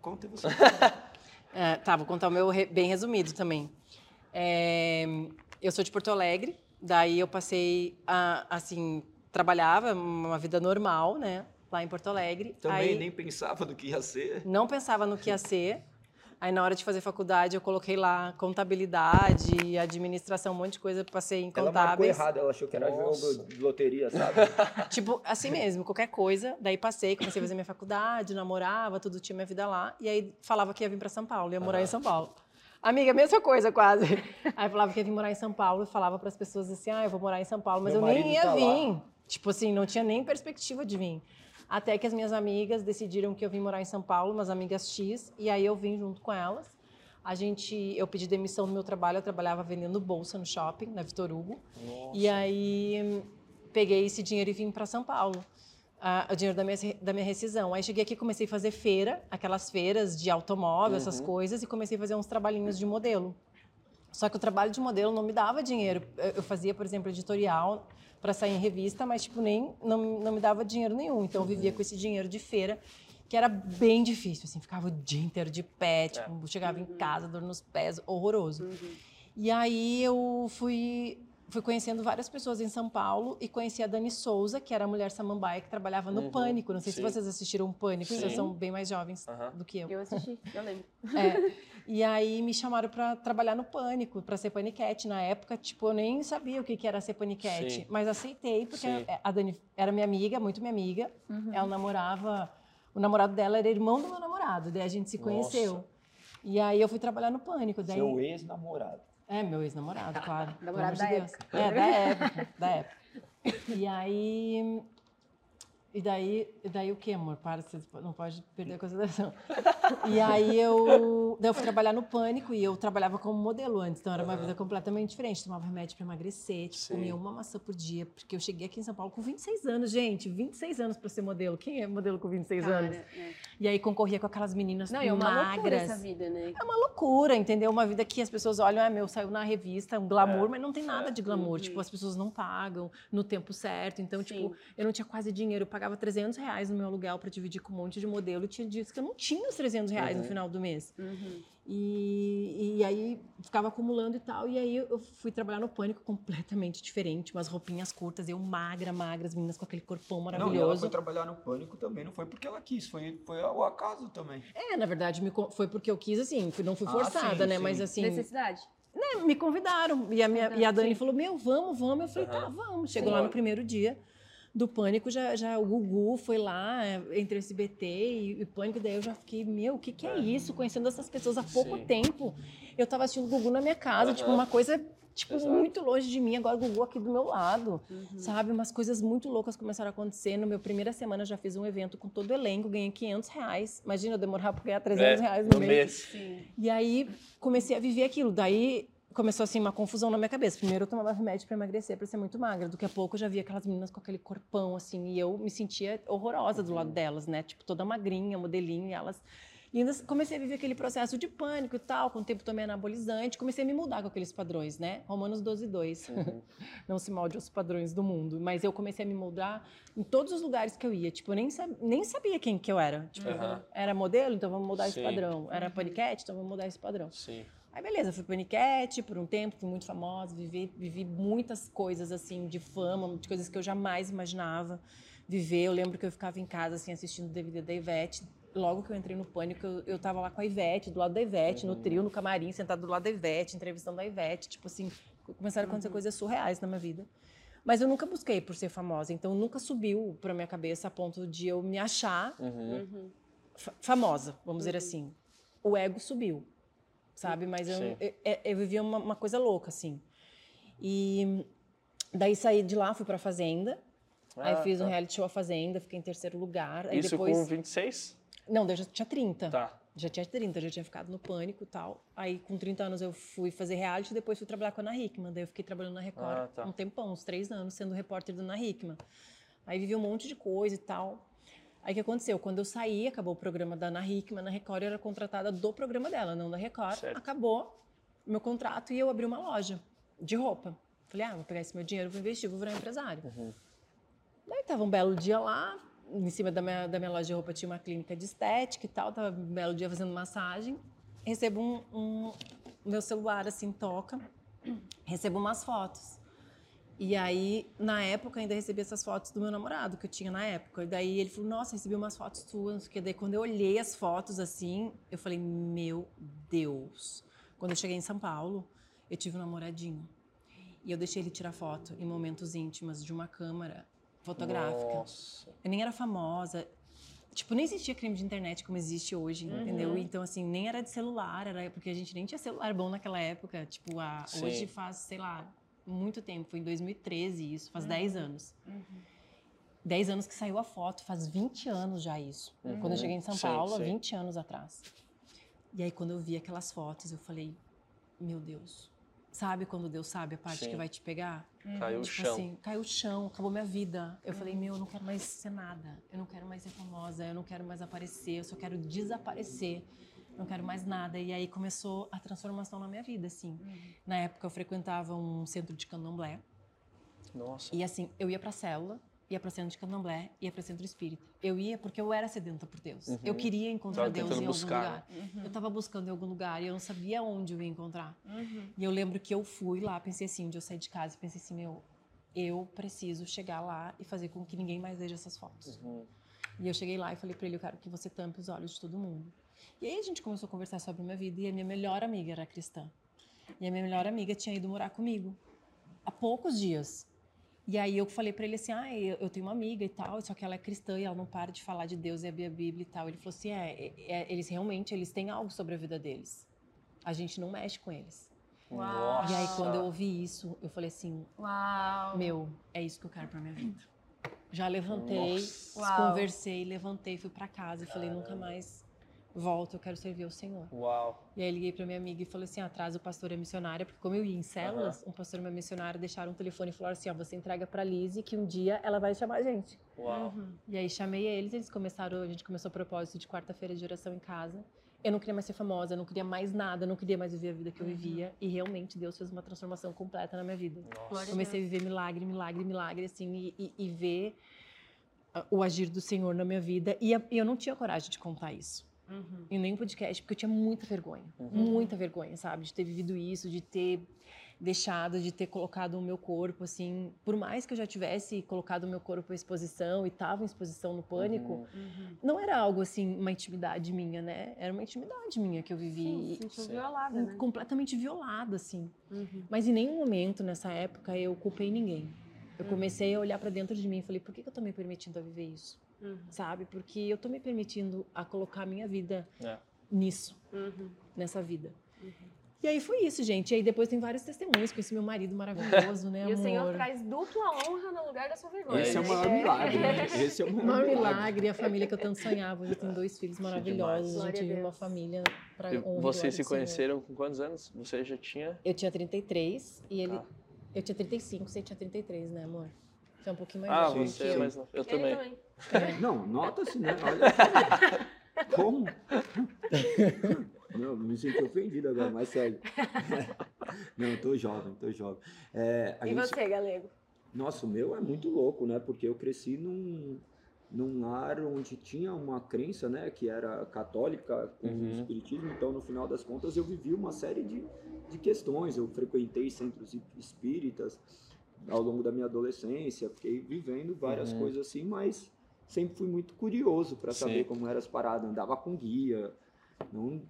Conta você. É, tá, vou contar o meu re- bem resumido também. É, eu sou de Porto Alegre, daí eu passei a, assim, trabalhava uma vida normal, né, lá em Porto Alegre. Também Aí nem pensava do que ia ser. não pensava no que ia ser. Aí na hora de fazer faculdade eu coloquei lá contabilidade, administração, um monte de coisa, passei em Ela marcou contábeis. errado, ela achou que era Nossa. jogo de loteria, sabe? Tipo, assim mesmo, qualquer coisa. Daí passei, comecei a fazer minha faculdade, namorava, tudo tinha minha vida lá. E aí falava que ia vir para São Paulo, ia morar em São Paulo. Amiga, mesma coisa quase. Aí falava que ia vir morar em São Paulo e falava para as pessoas assim: ah, eu vou morar em São Paulo, mas Meu eu nem marido ia tá lá. Tipo assim, não tinha nem perspectiva de vir. Até que as minhas amigas decidiram que eu vim morar em São Paulo, umas amigas X, e aí eu vim junto com elas. A gente, eu pedi demissão do meu trabalho, eu trabalhava vendendo bolsa no shopping, na Vitor Hugo. E aí peguei esse dinheiro e vim para São Paulo. Ah, o dinheiro da minha, da minha rescisão. Aí cheguei aqui comecei a fazer feira, aquelas feiras de automóvel, essas Uhum. coisas, e comecei a fazer uns trabalhinhos de modelo. Só que o trabalho de modelo não me dava dinheiro. Eu fazia, por exemplo, editorial para sair em revista, mas tipo nem não, não me dava dinheiro nenhum. Então eu vivia com esse dinheiro de feira, que era bem difícil, assim, ficava o dia inteiro de pé, tipo, chegava em casa, dor nos pés, horroroso. E aí eu fui fui conhecendo várias pessoas em São Paulo e conheci a Dani Souza, que era a mulher samambaia que trabalhava no Uhum, Pânico. Não sei sim. se vocês assistiram o Pânico, vocês Sim. são bem mais jovens Aham. do que eu. Eu assisti, eu lembro. É. E aí me chamaram para trabalhar no Pânico, para ser paniquete. Na época, tipo, eu nem sabia o que que era ser paniquete, Sim. mas aceitei porque Sim. a Dani era minha amiga, muito minha amiga. Uhum. Ela namorava, o namorado dela era irmão do meu namorado, daí a gente se Nossa. conheceu. E aí eu fui trabalhar no Pânico, daí Seu ex-namorado. É, meu ex-namorado, claro. Namorado amor de da Deus. É, da época, da época. E aí. E daí, e daí o que, amor? Para, você não pode perder a consideração. E aí eu, daí eu fui trabalhar no Pânico e eu trabalhava como modelo antes, então era uma vida completamente diferente. Tomava remédio para emagrecer, tipo, comia uma maçã por dia, porque eu cheguei aqui em São Paulo com 26 anos, gente. 26 anos para ser modelo. Quem é modelo com 26 anos? Cara, é. E aí concorria com aquelas meninas Não, e é uma loucura magras. essa vida, né? É uma loucura, entendeu? Uma vida que as pessoas olham, ah, meu, saiu na revista, um glamour, É, mas não tem nada de glamour. Uhum. Tipo, as pessoas não pagam no tempo certo. Então, Sim. tipo, eu não tinha quase dinheiro, eu pagava pagava 300 reais no meu aluguel para dividir com um monte de modelo. E tinha dias que eu não tinha os 300 reais Uhum. no final do mês. Uhum. E, e aí ficava acumulando e tal. E aí eu fui trabalhar no Pânico completamente diferente. Umas roupinhas curtas, eu magra, magra, as meninas com aquele corpão Não, e ela maravilhoso. foi trabalhar no Pânico também, não foi porque ela quis, foi, foi o acaso também. É, na verdade, me foi porque eu quis, assim, não fui Ah, forçada, sim, né? sim. Mas assim, Necessidade? né, me convidaram. E a, minha, e a Dani Sim. falou: Meu, vamos, vamos. Eu falei: Tá, Aham. vamos. Chegou Sim. lá no primeiro dia do Pânico, já, já o Gugu foi lá, é, entre esse BT e, e Pânico. Daí eu já fiquei: Meu, o que, que é isso? Conhecendo essas pessoas há pouco Sim. tempo. Eu tava assistindo o Gugu na minha casa, Aham. tipo, uma coisa. Tipo, Exato. muito longe de mim, agora o Gugu aqui do meu lado. Uhum. Sabe? Umas coisas muito loucas começaram a acontecer. No meu primeira semana, eu já fiz um evento com todo o elenco, ganhei 500 reais. Imagina eu demorar pra ganhar 300 É, reais no, no mês. mês. Sim. E aí comecei a viver aquilo. Daí começou assim uma confusão na minha cabeça. Primeiro eu tomava remédio para emagrecer, para ser muito magra. Daqui a pouco eu já via aquelas meninas com aquele corpão assim, e eu me sentia horrorosa do lado delas, né? Tipo toda magrinha, modelinha, e elas e ainda comecei a viver aquele processo de pânico e tal, com o tempo tomei anabolizante, comecei a me mudar com aqueles padrões, né? Romanos 12, 2. Uhum. Não se molde aos padrões do mundo. Mas eu comecei a me moldar em todos os lugares que eu ia. Tipo, eu nem, sab- nem sabia quem que eu era. Tipo, Aham. era modelo, então vamos mudar esse Sim. padrão. Era paniquete, então vamos mudar esse padrão. Sim. Aí beleza, fui paniquete por um tempo, fui muito famosa, vivi, vivi muitas coisas assim de fama, de coisas que eu jamais imaginava viver. Eu lembro que eu ficava em casa assim assistindo o DVD da Ivete. Logo que eu entrei no pânico, eu, eu tava lá com a Ivete, do lado da Ivete, no trio, no camarim, sentado do lado da Ivete, entrevistando a Ivete, tipo assim, começaram a acontecer coisas surreais na minha vida. Mas eu nunca busquei por ser famosa, então nunca subiu pra minha cabeça a ponto de eu me achar Uhum. Uhum. fa- famosa, vamos dizer assim. O ego subiu, sabe? Mas eu, eu, eu- eu vivia uma, uma coisa louca, assim. E daí saí de lá, fui pra Fazenda. aí Ah, fiz um tá. reality show A Fazenda, fiquei em terceiro lugar. Aí Isso depois. com 26? Não, eu já tinha 30. Tá. Já tinha 30, já tinha ficado no pânico e tal. Aí, com 30 anos, eu fui fazer reality depois fui trabalhar com a Ana Hickman. Daí eu fiquei trabalhando na Record Ah, tá. um tempão, uns três anos, sendo repórter da Ana Hickman. Aí vivi um monte de coisa e tal. Aí o que aconteceu? Quando eu saí, acabou o programa da Ana Hickman na Record, eu era contratada do programa dela, não da Record. Certo. Acabou meu contrato e eu abri uma loja de roupa. Falei, ah, vou pegar esse meu dinheiro, vou investir, vou virar empresário. Uhum. Daí tava um belo dia lá, em cima da minha, da minha loja de roupa tinha uma clínica de estética e tal, tava um belo dia fazendo massagem. Recebo um, um meu celular assim toca, recebo umas fotos. E aí, na época, ainda recebi essas fotos do meu namorado, que eu tinha na época. E daí ele falou, nossa, recebi umas fotos suas, não sei o quê. Daí quando eu olhei as fotos assim, eu falei, meu Deus. Quando eu cheguei em São Paulo, eu tive um namoradinho. E eu deixei ele tirar foto em momentos íntimos de uma câmera fotográfica. Nossa. Eu nem era famosa. Tipo, nem existia crime de internet como existe hoje, Uhum. entendeu? Então, assim, nem era de celular, era porque a gente nem tinha celular bom naquela época. Tipo, a, Sim. hoje faz, sei lá, muito tempo. Foi em 2013 isso, Uhum. faz 10 anos. 10 anos que saiu a foto, faz 20 anos já isso. Quando eu cheguei em São Uhum. Sim, Paulo, há sim. 20 anos atrás. E aí, quando eu vi aquelas fotos, eu falei, meu Deus. Sabe quando Deus sabe a parte Sim. que vai te pegar? Caiu o Tipo chão. assim, caiu o chão, acabou minha vida. Eu falei, meu, eu não quero mais ser nada. Eu não quero mais ser famosa, eu não quero mais aparecer, eu só quero desaparecer. Não quero mais nada. E aí começou a transformação na minha vida, assim. Na época eu frequentava um centro de candomblé. Nossa. E assim, eu ia pra célula, ia pra centro de candomblé, ia pra centro espírita. Eu ia porque eu era sedenta por Deus. Uhum. Eu queria encontrar Tava Deus em algum buscar, lugar. Eu tava buscando em algum lugar e eu não sabia onde eu ia encontrar. Uhum. E eu lembro que eu fui lá, pensei assim, um dia eu saí de casa e pensei assim, meu, eu preciso chegar lá e fazer com que ninguém mais veja essas fotos. Uhum. E eu cheguei lá e falei pra ele, eu quero que você tampe os olhos de todo mundo. E aí a gente começou a conversar sobre a minha vida e a minha melhor amiga era cristã. E a minha melhor amiga tinha ido morar comigo há poucos dias. E aí eu falei pra ele assim, ah, eu, tenho uma amiga e tal, só que ela é cristã e ela não para de falar de Deus e abrir a Bíblia e tal. Ele falou assim, é, é, é, eles realmente eles têm algo sobre a vida deles. A gente não mexe com eles. Uau. E aí quando eu ouvi isso, eu falei assim, Uau. meu, é isso que eu quero pra minha vida. Já levantei, Nossa. Conversei, levantei, fui pra casa e falei, nunca mais volto, eu quero servir ao Senhor. Uau. E aí liguei pra minha amiga e falei assim, atrás o pastor é missionária, porque como eu ia em células, um pastor e uma missionária deixaram um telefone e falaram assim, ó, você entrega pra Lizzie que um dia ela vai chamar a gente. Uau. Uhum. E aí chamei eles, eles começaram, a gente começou o propósito de quarta-feira de oração em casa. Eu não queria mais ser famosa, eu não queria mais nada, eu não queria mais viver a vida que eu vivia. E realmente Deus fez uma transformação completa na minha vida. Nossa. Comecei a viver milagre, milagre, milagre, assim, e, e- e ver o agir do Senhor na minha vida e eu não tinha coragem de contar isso. Uhum. Em nenhum podcast, porque eu tinha muita vergonha. Uhum. Muita vergonha, sabe? De ter vivido isso, de ter deixado, de ter colocado o meu corpo, assim. Por mais que eu já tivesse colocado o meu corpo à exposição e estava em exposição no pânico, uhum. uhum. não era algo, assim, uma intimidade minha, né? Era uma intimidade minha que eu vivi. Sim, sentiu violada, né? Completamente violada, assim. Uhum. Mas em nenhum momento nessa época eu culpei ninguém. Eu comecei a olhar para dentro de mim e falei, por que, que eu estou me permitindo a viver isso? Uhum. Sabe? Porque eu estou me permitindo a colocar a minha vida é. nisso, uhum. nessa vida. Uhum. E aí foi isso, gente. E aí depois tem vários testemunhos com esse meu marido maravilhoso, né, amor? E o Senhor traz dupla honra no lugar da sua vergonha. Esse é o maior milagre, né? Esse é o maior, maior milagre. A família que eu tanto sonhava. Eu tenho dois filhos maravilhosos. A gente vive uma família para honra. Vocês se conheceram com quantos anos? Você já tinha? Eu tinha 33 e ele... Ah. Eu tinha 35, você tinha 33, né, amor? Você é um pouquinho mais Ah, você é mais novo. Eu também. também. É. Não, nota-se, né? Olha. Como? Não, me senti ofendido agora, mas sério. Não, eu tô jovem, tô jovem. É, e gente... você, Galego? Nossa, o meu é muito louco, né? Porque eu cresci num, num lar onde tinha uma crença, né? Que era católica, com uhum. o espiritismo. Então, no final das contas, eu vivi uma série de, de questões. Eu frequentei centros espíritas ao longo da minha adolescência. Fiquei vivendo várias uhum. coisas assim, mas sempre fui muito curioso para saber como eram as paradas. Andava com guia, não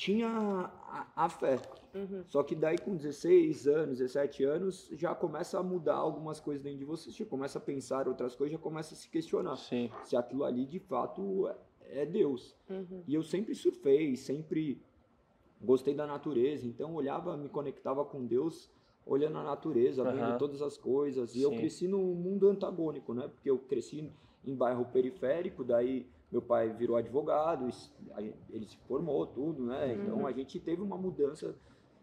tinha a, a fé. Uhum. Só que daí com 16 anos, 17 anos, já começa a mudar algumas coisas dentro de você, já começa a pensar outras coisas, já começa a se questionar Sim. se aquilo ali de fato é, é Deus. Uhum. E eu sempre surfei, sempre gostei da natureza, então olhava, me conectava com Deus olhando a natureza, uhum. vendo todas as coisas. E Sim. eu cresci num mundo antagônico, né? Porque eu cresci em bairro periférico, daí meu pai virou advogado, ele se formou, tudo, né? Uhum. Então a gente teve uma mudança,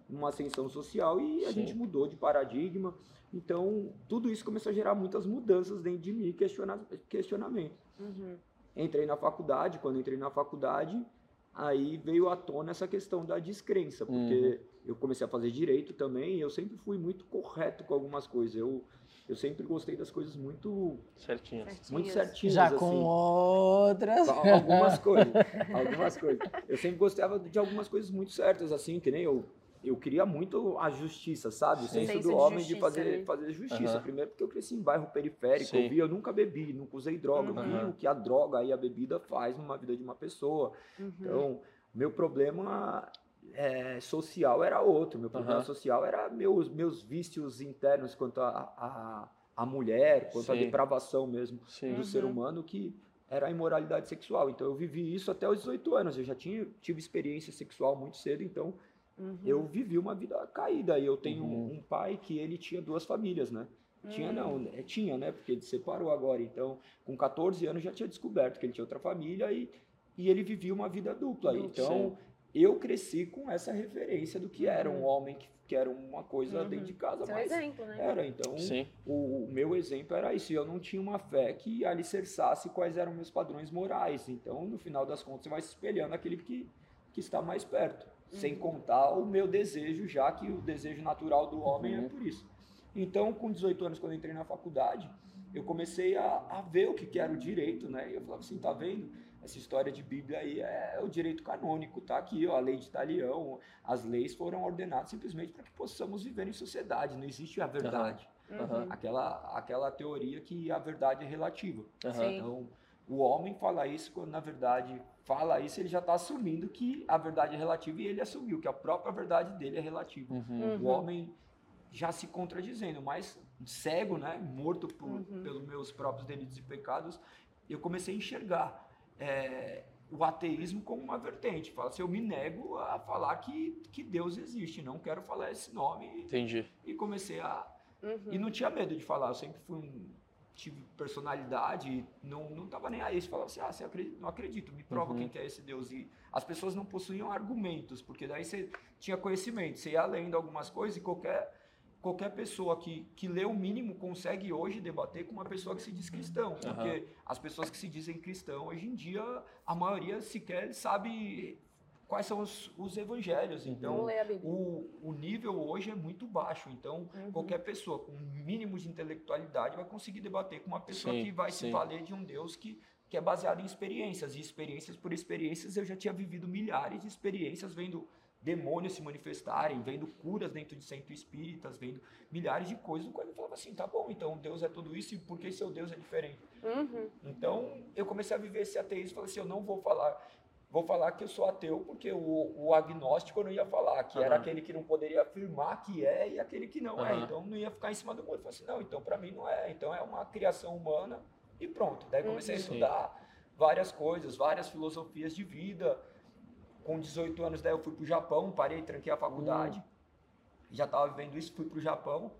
uma ascensão social e a Sim. gente mudou de paradigma. Então tudo isso começou a gerar muitas mudanças dentro de mim, questiona, questionamento. Uhum. Entrei na faculdade, quando entrei na faculdade, aí veio à tona essa questão da descrença, porque uhum. eu comecei a fazer direito também e eu sempre fui muito correto com algumas coisas. Eu eu sempre gostei das coisas muito certinhas. Muito certinhas. Já assim. com outras. Algumas coisas. Algumas coisas. Eu sempre gostava de algumas coisas muito certas, assim, que nem eu. Eu queria muito a justiça, sabe? O senso, do homem de, justiça, de fazer, fazer justiça. Uhum. Primeiro porque eu cresci em bairro periférico, Sim. eu vi, eu nunca bebi, nunca usei droga. Uhum. Eu vi o que a droga e a bebida faz numa vida de uma pessoa. Uhum. Então, meu problema é, social era outro. Meu problema uhum. social era meus, meus vícios internos quanto a, a, a mulher, quanto Sim. à depravação mesmo Sim. do uhum. ser humano, que era a imoralidade sexual. Então eu vivi isso até os 18 anos. Eu já tinha, tive experiência sexual muito cedo, então uhum. eu vivi uma vida caída. E eu tenho um, um, pai que ele tinha duas famílias, né? Tinha não, hum. né? tinha, né? Porque ele separou agora. Então, com 14 anos já tinha descoberto que ele tinha outra família e, e ele vivia uma vida dupla. Então, Sim eu cresci com essa referência do que era um uhum. homem que, que era uma coisa uhum. dentro de casa. Seu mas exemplo, né? Era, então o, o, meu exemplo era isso. Eu não tinha uma fé que alicerçasse quais eram meus padrões morais. Então, no final das contas, você vai se espelhando aquele que, que está mais perto. Uhum. Sem contar o meu desejo, já que o desejo natural do homem é uhum. é por isso. Então, com 18 anos, quando eu entrei na faculdade, eu comecei a, a ver o que, que era o direito, né? E eu falava assim, tá vendo? essa história de Bíblia aí é o direito canônico, tá aqui, ó, a lei de Italião, as leis foram ordenadas simplesmente para que possamos viver em sociedade, não existe a verdade. Uhum. Aquela, aquela teoria que a verdade é relativa. Uhum. Então, o homem fala isso quando na verdade fala isso, ele já está assumindo que a verdade é relativa e ele assumiu que a própria verdade dele é relativa. Uhum. O homem já se contradizendo, mas cego, né, morto por, uhum. pelos meus próprios delitos e pecados, eu comecei a enxergar é, o ateísmo como uma vertente. Fala assim, eu me nego a falar que, que Deus existe, não quero falar esse nome. Entendi. E comecei a... Uhum. E não tinha medo de falar, eu sempre fui um... Tive personalidade, não, não tava nem aí. Você falava assim, ah, você acredita? não acredito, me prova uhum. quem que é esse Deus. E as pessoas não possuíam argumentos, porque daí você tinha conhecimento, você ia lendo algumas coisas e qualquer qualquer pessoa que, que lê o mínimo consegue hoje debater com uma pessoa que se diz cristão. Porque as pessoas que se dizem cristão, hoje em dia, a maioria sequer sabe quais são os, os evangelhos. Então, o, o nível hoje é muito baixo. Então, Uhum. qualquer pessoa com mínimo de intelectualidade vai conseguir debater com uma pessoa Sim, que vai se sim. valer de um Deus que, que é baseado em experiências. E experiências por experiências, eu já tinha vivido milhares de experiências vendo demônios se manifestarem, vendo curas dentro de centro espíritas, vendo milhares de coisas, no qual eu falava assim, tá bom, então Deus é tudo isso e por que seu Deus é diferente? Uhum. Então, eu comecei a viver esse ateísmo, falei assim, eu não vou falar, vou falar que eu sou ateu, porque o, o agnóstico eu não ia falar, que era Aham. aquele que não poderia afirmar que é e aquele que não é, Aham. então não ia ficar em cima do muro. Eu falei assim, não, então para mim não é, então é uma criação humana e pronto. Daí comecei a Uhum. estudar várias coisas, várias filosofias de vida. Com 18 anos, daí eu fui pro Japão, parei, tranquei a faculdade. Já estava vivendo isso, fui pro Japão.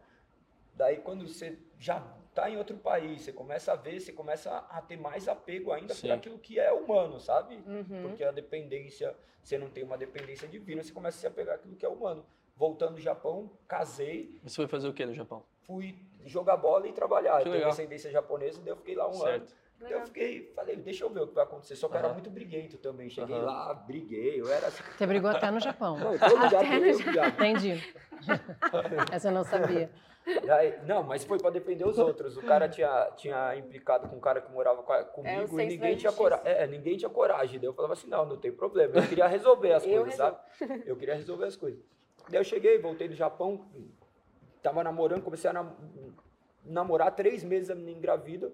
Daí quando você já está em outro país, você começa a ver, você começa a ter mais apego ainda Sim. por aquilo que é humano, sabe? Uhum. Porque a dependência, você não tem uma dependência divina, você começa a se apegar àquilo que é humano. Voltando do Japão, casei, Você foi fazer o que no Japão? fui jogar bola e trabalhar. Que Eu tenho legal. descendência japonesa, daí eu fiquei lá um ano. certo. Daí eu fiquei, falei, deixa eu ver o que vai acontecer. Só que eu era muito briguento também. Cheguei Aham. lá, briguei, eu era assim. Você brigou até no Japão. Não, todo lugar Até no brigava. Entendi. Essa eu não sabia. Daí- não, mas foi pra defender os outros. O cara tinha, tinha implicado com um cara que morava com a- comigo e senso da ninguém tinha, justiça. cora é, ninguém tinha coragem. Daí eu falava assim, não, não tem problema. Eu queria resolver as Eu coisas, sabe? Eu queria resolver as coisas. Daí eu cheguei, voltei do Japão, tava namorando, comecei a nam- namorar três meses a menina engravida.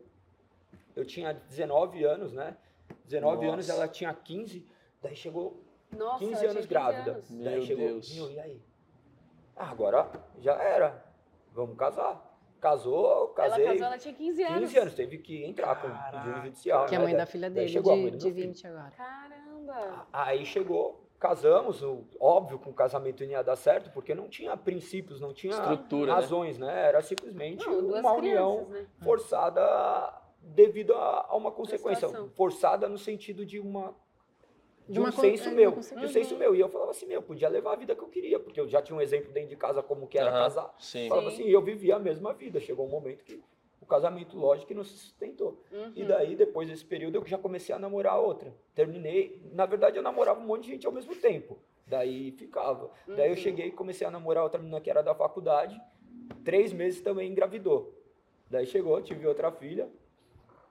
Eu tinha 19 anos, né? 19 anos, Nossa. ela tinha 15. Daí chegou Nossa, 15 ela tinha anos 15 grávida. anos. Daí Meu chegou, Deus. "Meu, e aí? Ah, agora já era. Vamos casar. Casou, casei. Ela casou, ela tinha 15 anos. 15 anos, teve que entrar com Caraca. pedido judicial. Que é a né? mãe da filha dele, chegou a mãe de, do de meu filho. 20 agora. Caramba. Aí chegou, casamos, o- óbvio que o casamento não ia dar certo, porque não tinha princípios, não tinha Estrutura, né? razões, né? Era simplesmente Não, uma crianças, união né? forçada devido a, a uma consequência. Forçada no sentido de uma de, De uma um con- senso é, meu, de um senso meu. E eu falava assim, meu, eu podia levar a vida que eu queria, porque eu já tinha um exemplo dentro de casa como que era Aham, casar. Sim. Falava Sim. assim, eu vivia a mesma vida. Chegou um momento que o casamento, lógico, que não se sustentou. Uhum. E daí, depois desse período, eu já comecei a namorar outra. Terminei. Na verdade, eu namorava um monte de gente ao mesmo tempo. Daí ficava. Daí eu Uhum. cheguei e comecei a namorar outra menina que era da faculdade. Três meses também engravidou. Daí chegou, tive outra filha.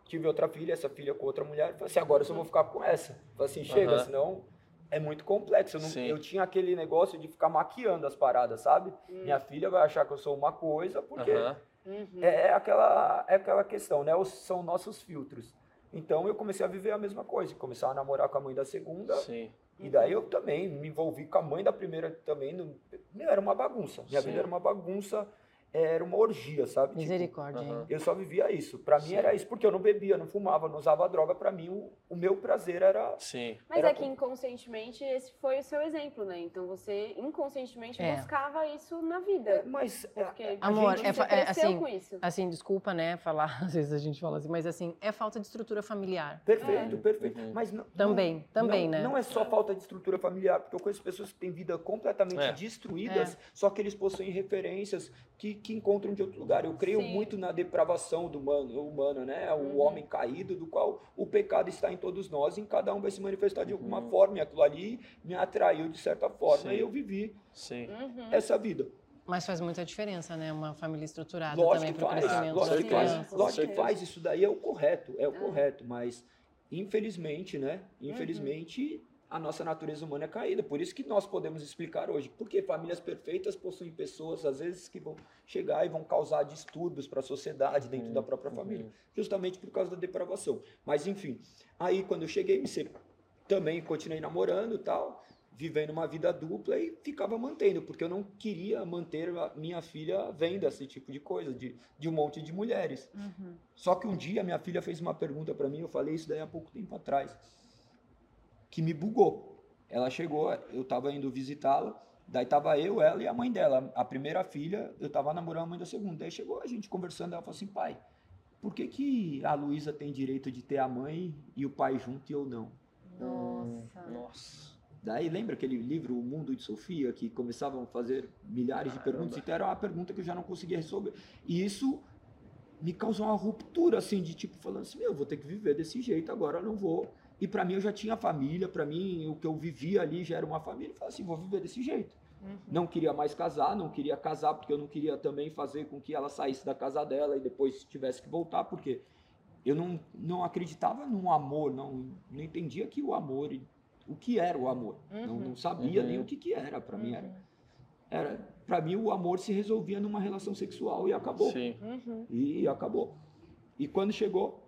Tive outra filha, essa filha com outra mulher. Falei assim, agora eu só vou ficar com essa. Falei assim, chega, senão é muito complexo. Eu, não- eu tinha aquele negócio de ficar maquiando as paradas, sabe? Hum. Minha filha vai achar que eu sou uma coisa, porque. Uhum. é, é aquela, é aquela questão, né? Os, são nossos filtros. Então eu comecei a viver a mesma coisa. Comecei a namorar com a mãe da segunda. Sim. E daí eu também me envolvi com a mãe da primeira também. Meu, era uma bagunça. Minha Sim. vida era uma bagunça. Era uma orgia, sabe? Tipo, Misericórdia? Aham. eu só vivia isso. Pra mim Sim. era isso, porque eu não bebia, não fumava, não usava droga. Pra mim, o, o meu prazer era. Sim. Mas Era é que inconscientemente esse foi o seu exemplo, né? Então você inconscientemente É. buscava isso na É, vida. mas. é, Porque a Amor, gente- é é assim, com isso. Assim, desculpa, né, falar, às vezes a gente fala assim, mas assim, é falta de estrutura familiar. Perfeito, perfeito. Uhum. Mas não, Também, não, também, não, né? Não é só falta de estrutura familiar, porque eu conheço pessoas que têm vida completamente É. destruídas, só que eles possuem referências que, que encontram de outro lugar. Eu creio Sim. muito na depravação do humano, humano, né? O Uhum. homem caído, do qual o pecado está em todos nós, e em cada um vai se manifestar de alguma Uhum. forma. E aquilo ali me atraiu de certa forma, Sim. e eu vivi Sim. Uhum. essa vida. Mas faz muita diferença, né, uma família estruturada Lógico também que para o faz, crescimento lógico das que faz, lógico que faz, isso daí é o correto, é o Ah. correto, mas infelizmente, né, infelizmente a nossa natureza humana é caída, por isso que nós podemos explicar hoje, porque famílias perfeitas possuem pessoas, às vezes, que vão chegar e vão causar distúrbios para a sociedade dentro Uhum, da própria uhum. família, justamente por causa da depravação. Mas enfim, aí quando eu cheguei, me se- também continuei namorando e tal, vivendo uma vida dupla e ficava mantendo, porque eu não queria manter a minha filha vendo esse tipo de coisa, de, de um monte de mulheres. Uhum. Só que um dia minha filha fez uma pergunta para mim, eu falei isso daí há pouco tempo atrás, que me bugou. Ela chegou, eu estava indo visitá-la, daí tava eu, ela e a mãe dela. A primeira filha, eu estava namorando a mãe da segunda. Daí chegou a gente conversando, ela falou assim, pai, por que, que a Luísa tem direito de ter a mãe e o pai junto e eu não? Nossa. Nossa. Daí lembra aquele livro O Mundo de Sofia, que começavam a fazer milhares de perguntas? Então era uma pergunta que eu já não conseguia resolver. E isso me causou uma ruptura, assim, de tipo, falando assim, meu, eu vou ter que viver desse jeito agora, eu não vou. E para mim eu já tinha família, para mim o que eu vivia ali já era uma família. Eu falei assim, vou viver desse jeito. Uhum. Não queria mais casar, não queria casar porque eu não queria também fazer com que ela saísse da casa dela e depois tivesse que voltar, porque eu não, não acreditava no amor, não, não entendia que o amor, o que era o amor. Uhum. Não, não, sabia uhum. nem o que, que era. Para mim era, uhum. era para mim o amor se resolvia numa relação sexual e acabou. Sim. Uhum. E acabou. E quando chegou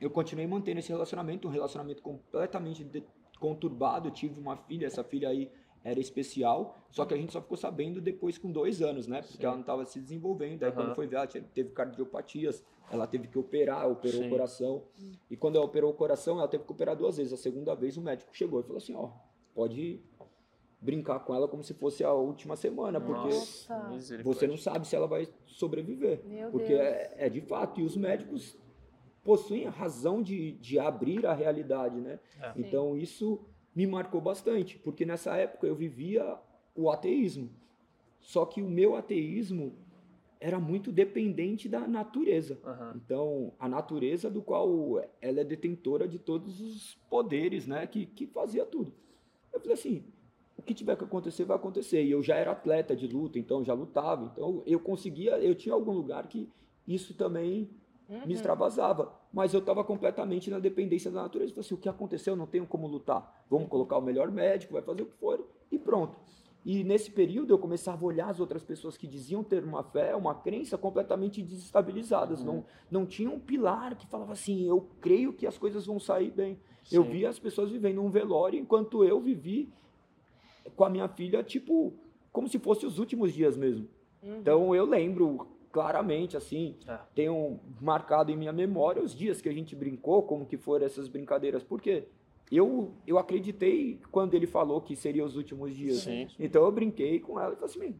eu continuei mantendo esse relacionamento, um relacionamento completamente conturbado. Eu tive uma filha, essa filha aí era especial, só que a gente só ficou sabendo depois com dois anos, né? Porque Sim. ela não estava se desenvolvendo. Aí uhum. quando foi ver, ela teve cardiopatias, ela teve que operar, operou Sim. o coração. E quando ela operou o coração, ela teve que operar duas vezes. A segunda vez o médico chegou e falou assim, ó, pode brincar com ela como se fosse a última semana, porque Nossa. você não sabe se ela vai sobreviver. Meu porque é, é, de fato. E os médicos possuem a razão de, de abrir a realidade, né? É. Então isso me marcou bastante, porque nessa época eu vivia o ateísmo. Só que o meu ateísmo era muito dependente da natureza. Uhum. Então, a natureza do qual ela é detentora de todos os poderes, né? Que, que fazia tudo. Eu falei assim, o que tiver que acontecer, vai acontecer. E eu já era atleta de luta, então já lutava. Então, eu conseguia, eu tinha algum lugar que isso também uhum. me extravasava. Mas eu estava completamente na dependência da natureza. Falei assim, o que aconteceu, eu não tenho como lutar. Vamos colocar o melhor médico, vai fazer o que for e pronto. E nesse período eu começava a olhar as outras pessoas que diziam ter uma fé, uma crença completamente desestabilizadas. Uhum. Não, não tinha um pilar que falava assim, eu creio que as coisas vão sair bem. Sim. Eu via as pessoas vivendo um velório enquanto eu vivi com a minha filha, tipo, como se fosse os últimos dias mesmo. Uhum. Então eu lembro claramente, assim, é. tenho marcado em minha memória os dias que a gente brincou, como que foram essas brincadeiras, porque eu, eu acreditei quando ele falou que seriam os últimos dias. Sim. Então eu brinquei com ela e falei assim,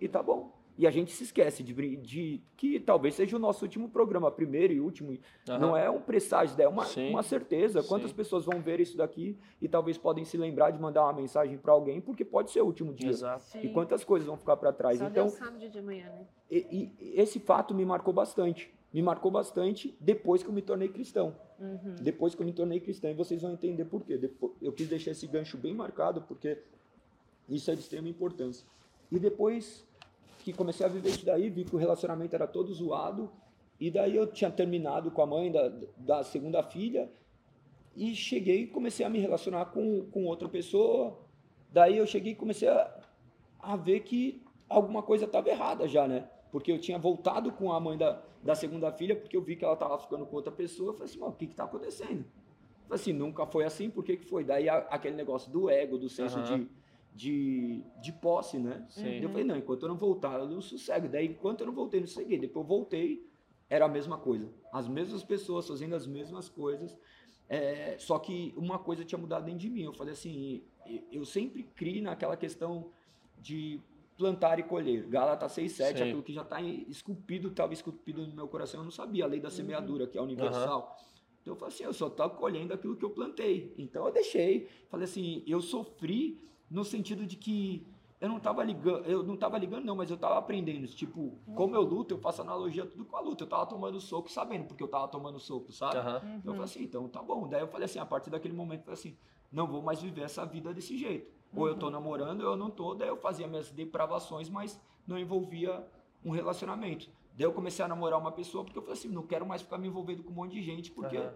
e tá bom. E a gente se esquece de, de, que talvez seja o nosso último programa, primeiro e último. Uhum. Não é um presságio, é uma, uma certeza. Quantas Sim. pessoas vão ver isso daqui e talvez podem se lembrar de mandar uma mensagem para alguém, porque pode ser o último dia. Exato. E quantas coisas vão ficar para trás. Só então, Deus sabe de amanhã, né? E, e, esse fato me marcou bastante. Me marcou bastante depois que eu me tornei cristão. Uhum. Depois que eu me tornei cristão. E vocês vão entender por quê. Depois, eu quis deixar esse gancho bem marcado, porque isso é de extrema importância. E depois que comecei a viver isso daí, vi que o relacionamento era todo zoado. E daí eu tinha terminado com a mãe da, da segunda filha e cheguei e comecei a me relacionar com, com outra pessoa. Daí eu cheguei e comecei a, a ver que alguma coisa estava errada já, né? Porque eu tinha voltado com a mãe da, da segunda filha, porque eu vi que ela estava ficando com outra pessoa. Eu falei assim, o que está acontecendo? Eu falei assim, nunca foi assim, por que, que foi? Daí a, aquele negócio do ego, do senso uhum. de de, de posse, né? Sim. Eu falei, não, enquanto eu não voltar, eu não sossego. Daí, enquanto eu não voltei, não sosseguei. Depois eu voltei, era a mesma coisa. As mesmas pessoas fazendo as mesmas coisas. É, só que uma coisa tinha mudado dentro de mim. Eu falei assim, eu sempre criei naquela questão de plantar e colher. Gálatas 6, 7, Sim. aquilo que já está esculpido, estava esculpido no meu coração, eu não sabia. A lei da uhum. semeadura, que é universal. Uhum. Então eu falei assim, eu só estou colhendo aquilo que eu plantei. Então eu deixei. Falei assim, eu sofri no sentido de que eu não estava ligando, eu não tava ligando não, mas eu estava aprendendo, tipo, como eu luto, eu faço analogia tudo com a luta, eu estava tomando soco sabendo porque eu estava tomando soco, sabe? Uhum. Então eu falei assim, então tá bom. Daí eu falei assim, a partir daquele momento eu falei assim, não vou mais viver essa vida desse jeito. Uhum. Ou eu tô uhum. namorando, ou eu não tô, daí eu fazia minhas depravações, mas não envolvia um relacionamento. Daí eu comecei a namorar uma pessoa porque eu falei assim, não quero mais ficar me envolvendo com um monte de gente, porque uhum.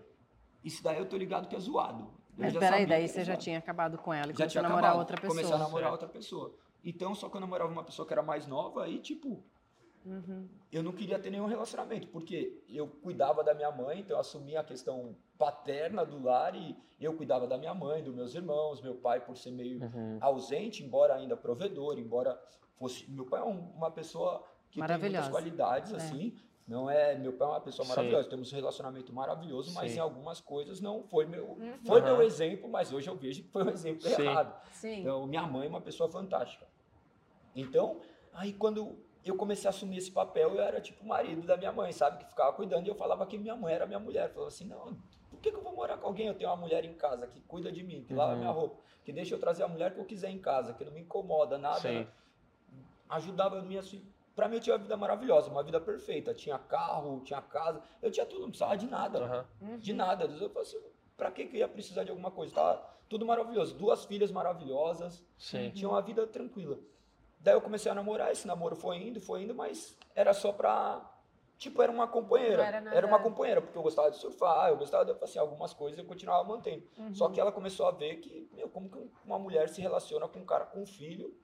isso daí eu tô ligado que é zoado. Mas peraí, daí você já tinha acabado com ela e já começou a namorar acabado, outra pessoa. Começou a namorar outra pessoa. Então, só que eu namorava uma pessoa que era mais nova, aí, tipo, uhum. eu não queria ter nenhum relacionamento, porque eu cuidava da minha mãe, então eu assumia a questão paterna do lar e eu cuidava da minha mãe, dos meus irmãos, meu pai por ser meio uhum. ausente, embora ainda provedor, embora fosse... Meu pai é uma pessoa que tem muitas qualidades, é. assim, não é, meu pai é uma pessoa maravilhosa, Sim. temos um relacionamento maravilhoso, mas Sim. em algumas coisas não foi meu, uhum. foi meu exemplo, mas hoje eu vejo que foi um exemplo Sim. errado. Então, minha mãe é uma pessoa fantástica. Então, aí quando eu comecei a assumir esse papel, eu era tipo o marido da minha mãe, sabe? Que ficava cuidando e eu falava que minha mãe era minha mulher. Eu falava assim, não, por que, que eu vou morar com alguém? Eu tenho uma mulher em casa que cuida de mim, que uhum. lava minha roupa, que deixa eu trazer a mulher que eu quiser em casa, que não me incomoda, nada. Né? Ajudava me pra mim eu tinha uma vida maravilhosa, uma vida perfeita. Tinha carro, tinha casa, eu tinha tudo, não precisava de nada. Uhum. De nada. Eu falei assim, pra que que eu ia precisar de alguma coisa? Tá tudo maravilhoso. Duas filhas maravilhosas, Sim. tinha uma vida tranquila. Daí eu comecei a namorar, esse namoro foi indo, foi indo, mas era só pra. Tipo, era uma companheira. Não era nada- uma companheira, porque eu gostava de surfar, eu gostava de assim, algumas coisas eu continuava mantendo. Uhum. Só que ela começou a ver que, meu, como que uma mulher se relaciona com um cara com um filho.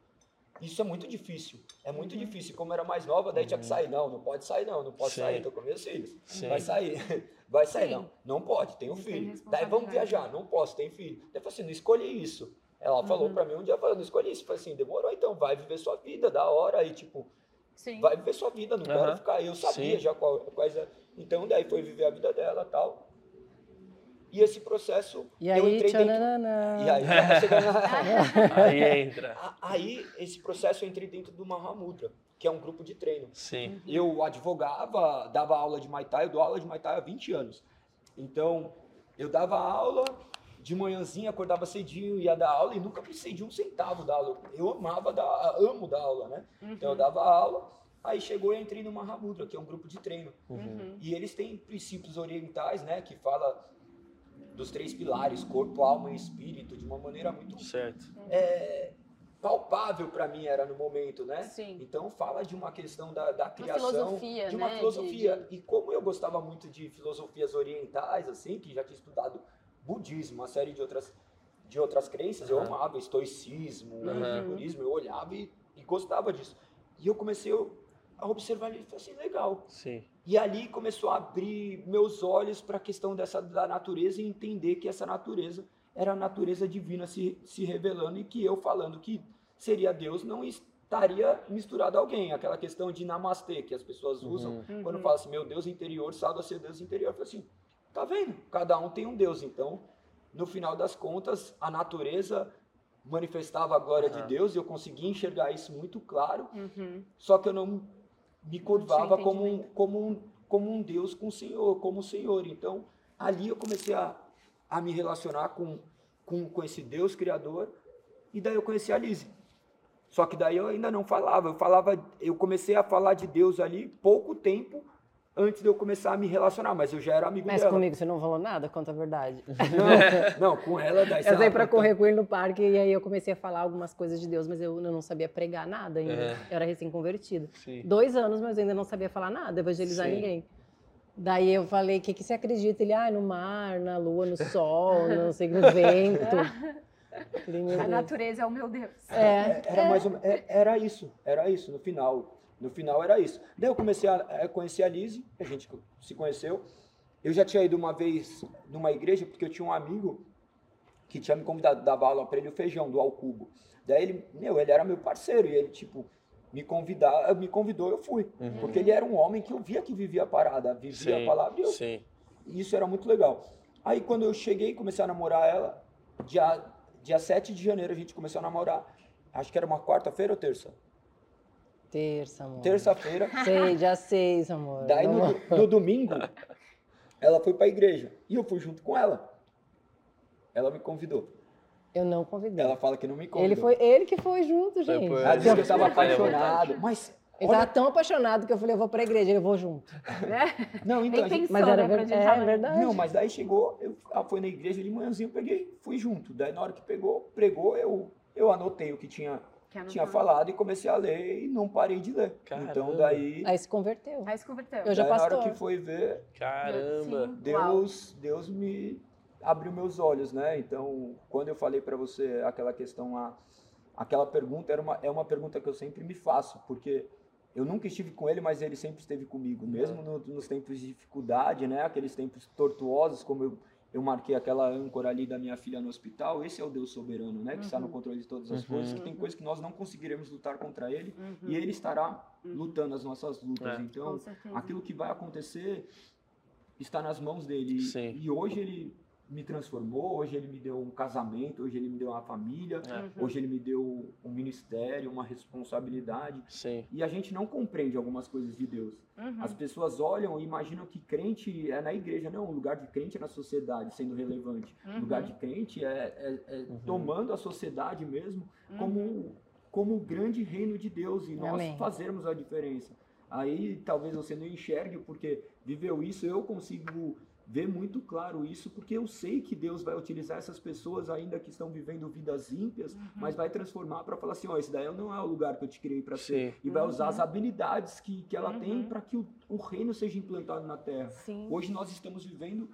Isso é muito difícil. É muito Uhum. difícil. Como era mais nova, daí tinha que sair. Não, não pode sair, não, não pode Sim. sair, tô com meus filhos. Sim. Vai sair. Vai sair, Sim. não. Não pode, tem Tem filho. Daí vamos viajar, não posso, tem filho. Daí eu falei assim, não escolhi isso. Ela falou Uhum. pra mim um dia, falou, não escolhi isso. Eu falei assim, demorou então, vai viver sua vida, da hora. E tipo, Sim. vai viver sua vida, não Aham. quero ficar. Eu sabia Sim. já qual, quais é. Então daí foi viver a vida dela e tal. E esse processo, E eu aí, entrei dentro... tchananana. E aí, tá chegando Aí entra. Aí, esse processo eu entrei dentro do Mahamudra, que é um grupo de treino. Sim. Eu advogava, dava aula de Muay Thai, eu dou aula de Muay Thai há 20 anos. Então, eu dava aula, de manhãzinha, acordava cedinho, ia dar aula e nunca precisei de um centavo da aula. Eu amava dar, amo dar aula, né? Então eu dava aula, aí chegou e eu entrei no Mahamudra, que é um grupo de treino. Uhum. E eles têm princípios orientais, né, que fala dos três pilares, corpo, alma e espírito, de uma maneira muito Certo. é, palpável para mim era no momento, né? Sim. Então fala de uma questão da, da Uma criação, filosofia, de uma né? filosofia. de- E como eu gostava muito de filosofias orientais, assim, que já tinha estudado budismo, uma série de outras de outras crenças, eu Aham. amava estoicismo, epicurismo, eu olhava e, e gostava disso. E eu comecei a observar ele e falei assim, legal. Sim. E ali começou a abrir meus olhos para a questão dessa da natureza e entender que essa natureza era a natureza divina se, se revelando e que eu falando que seria Deus não estaria misturado a alguém. Aquela questão de namastê que as pessoas usam Uhum. quando falam assim, meu Deus interior, salva seu Deus interior. Eu falei assim, tá vendo? Cada um tem um Deus. Então, no final das contas, a natureza manifestava a glória de Aham. Deus e eu conseguia enxergar isso muito claro Uhum. só que eu não me curvava como um, como, um, como um Deus com o Senhor, como o Senhor. Então, ali eu comecei a, a me relacionar com, com, com esse Deus Criador, e daí eu conheci a Lise. Só que daí eu ainda não falava, eu falava, eu comecei a falar de Deus ali pouco tempo antes de eu começar a me relacionar, mas eu já era amigo Mas dela. comigo você não falou nada? Conta a verdade. Não, não, com ela daí Eu saí então- correr com ele no parque e aí eu comecei a falar algumas coisas de Deus, mas eu não sabia pregar nada ainda. É. Eu era recém-convertida. Sim. Dois anos, mas eu ainda não sabia falar nada, evangelizar Sim. ninguém. Daí eu falei, o que, que você acredita? Ele, ah, no mar, na lua, no sol, no, não sei, no vento. Falei, A natureza é o meu Deus. É, Era mais é- era isso, era isso no final. No final era isso. Daí eu comecei a, a conhecer a Lise, a gente se conheceu. Eu já tinha ido uma vez numa igreja porque eu tinha um amigo que tinha me convidado, dava aula para ele o feijão do Alcubo. Daí ele, meu, ele era meu parceiro e ele tipo me convidar, me convidou, eu fui, Uhum. porque ele era um homem que eu via que vivia a parada, vivia a palavra e eu Sim. isso era muito legal. Aí quando eu cheguei e comecei a namorar ela, dia, dia 7 de janeiro a gente começou a namorar. Acho que era uma quarta-feira ou terça? Terça, amor. Terça-feira. Sei, já sei, amor. Daí no, no domingo, ela foi pra igreja. E eu fui junto com ela. Ela me convidou. Eu não convidei. Ela fala que não me convidou. Ele foi ele que foi junto, gente. por- Ela disse que eu estava à apaixonado. Mas, Ele tava olha... tão apaixonado que eu falei, eu vou pra igreja, ele eu vou junto. Né? Não, então, gente- pensou, Mas era né, ver- é, tava verdade. Não, mas daí chegou, eu, ela foi na igreja de manhãzinho, eu peguei, fui junto. Daí na hora que pegou, pregou, eu, eu anotei o que tinha. Tinha falado e comecei a ler e não parei de ler. Caramba. Então daí, Aí se converteu. Aí se converteu. Eu já daí na hora pastor. que foi ver, Caramba. Deus, Deus me abriu meus olhos, né? Então, quando eu falei para você aquela questão lá, aquela pergunta era uma, é uma pergunta que eu sempre me faço, porque eu nunca estive com ele, mas ele sempre esteve comigo, mesmo no- nos tempos de dificuldade, né? Aqueles tempos tortuosos, como eu, eu marquei aquela âncora ali da minha filha no hospital. Esse é o Deus soberano, né? Que está no controle de todas as Uhum. coisas. Que tem coisas que nós não conseguiremos lutar contra ele Uhum. e ele estará lutando as nossas lutas. É. Então, aquilo que vai acontecer está nas mãos dele. Sim. E hoje ele me transformou, hoje ele me deu um casamento, hoje ele me deu uma família, É. hoje ele me deu um ministério, uma responsabilidade. Sim. E a gente não compreende algumas coisas de Deus. Uhum. As pessoas olham e imaginam que crente é na igreja. Não, o lugar de crente é na sociedade, sendo relevante. O Uhum. lugar de crente é, é- é tomando a sociedade mesmo como, como o grande reino de Deus e nós Amém. fazermos a diferença. Aí talvez você não enxergue porque viveu isso, eu consigo ver muito claro isso, porque eu sei que Deus vai utilizar essas pessoas ainda que estão vivendo vidas ímpias, mas vai transformar para falar assim, ó, esse daí não é o lugar que eu te criei para ser. E vai usar as habilidades que, que ela tem Uhum. para que o, o reino seja implantado na terra. Sim. Hoje nós estamos vivendo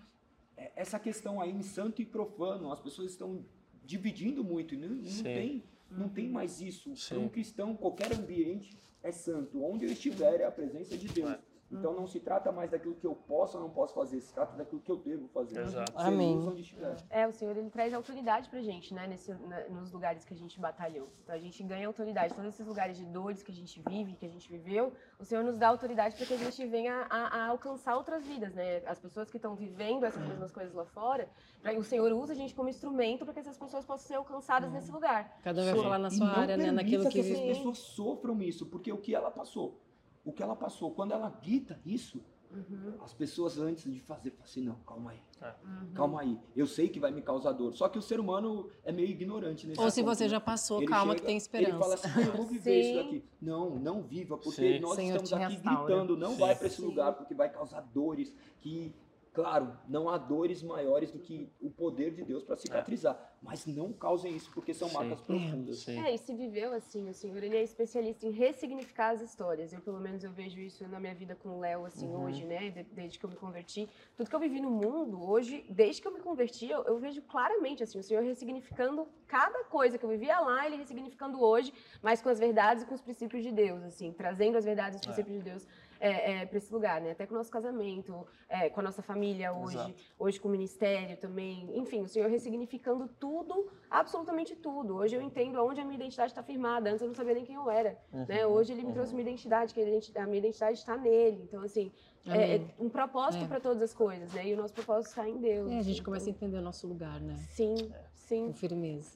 é, essa questão aí em santo e profano. As pessoas estão dividindo muito e não, não tem não tem mais isso. Para um cristão, qualquer ambiente é santo. Onde eu estiver é a presença de Deus. Então não se trata mais daquilo que eu posso ou não posso fazer, se trata daquilo que eu devo fazer. Exato. Amém. luz onde estiver. É, o Senhor ele traz autoridade pra gente, né, nesse, na- nos lugares que a gente batalhou. Então a gente ganha autoridade. Todos esses lugares de dores que a gente vive, que a gente viveu, o Senhor nos dá autoridade para que a gente venha a, a alcançar outras vidas, né? As pessoas que estão vivendo essas mesmas coisas lá fora, pra- o Senhor usa a gente como instrumento para que essas pessoas possam ser alcançadas nesse lugar. Cada um vai falar na E sua não área, né? Naquilo que que essas vive. pessoas sofram isso, porque o que ela passou, o que ela passou, quando ela grita isso, Uhum. as pessoas antes de fazer, falam assim, não, calma aí. Uhum. Calma aí, eu sei que vai me causar dor. Só que o ser humano é meio ignorante nesse Ou se assunto, você né? já passou, Ele calma chega- que tem Ele esperança. fala assim, "Ah, eu vou viver isso Sim. daqui. Não, não viva, porque Sim. nós Senhor estamos aqui restaura. gritando, não Sim. vai para esse Sim. lugar, porque vai causar dores que, claro, não há dores maiores do que o poder de Deus para cicatrizar. Mas não causem isso, porque são Sim. marcas profundas. Sim. É, e se viveu assim, o Senhor, ele é especialista em ressignificar as histórias. Eu, pelo menos, eu vejo isso na minha vida com o Léo, assim, Uhum. hoje, né, de- desde que eu me converti. Tudo que eu vivi no mundo, hoje, desde que eu me converti, eu, eu vejo claramente, assim, o Senhor ressignificando cada coisa que eu vivia lá, ele ressignificando hoje, mas com as verdades e com os princípios de Deus, assim, trazendo as verdades e os É. princípios de Deus é, para esse lugar, né, até com o nosso casamento, é, com a nossa família hoje, Exato. hoje com o ministério também, enfim, o Senhor ressignificando tudo, absolutamente tudo. Hoje eu entendo aonde a minha identidade está firmada. Antes eu não sabia nem quem eu era. Né? Uhum. Hoje ele me trouxe uma identidade, que a minha identidade está nele. Então, assim, é, é um propósito É. para todas as coisas, né? E o nosso propósito está em Deus. É, a gente Então, começa a entender o nosso lugar, né? Sim, sim. Com firmeza.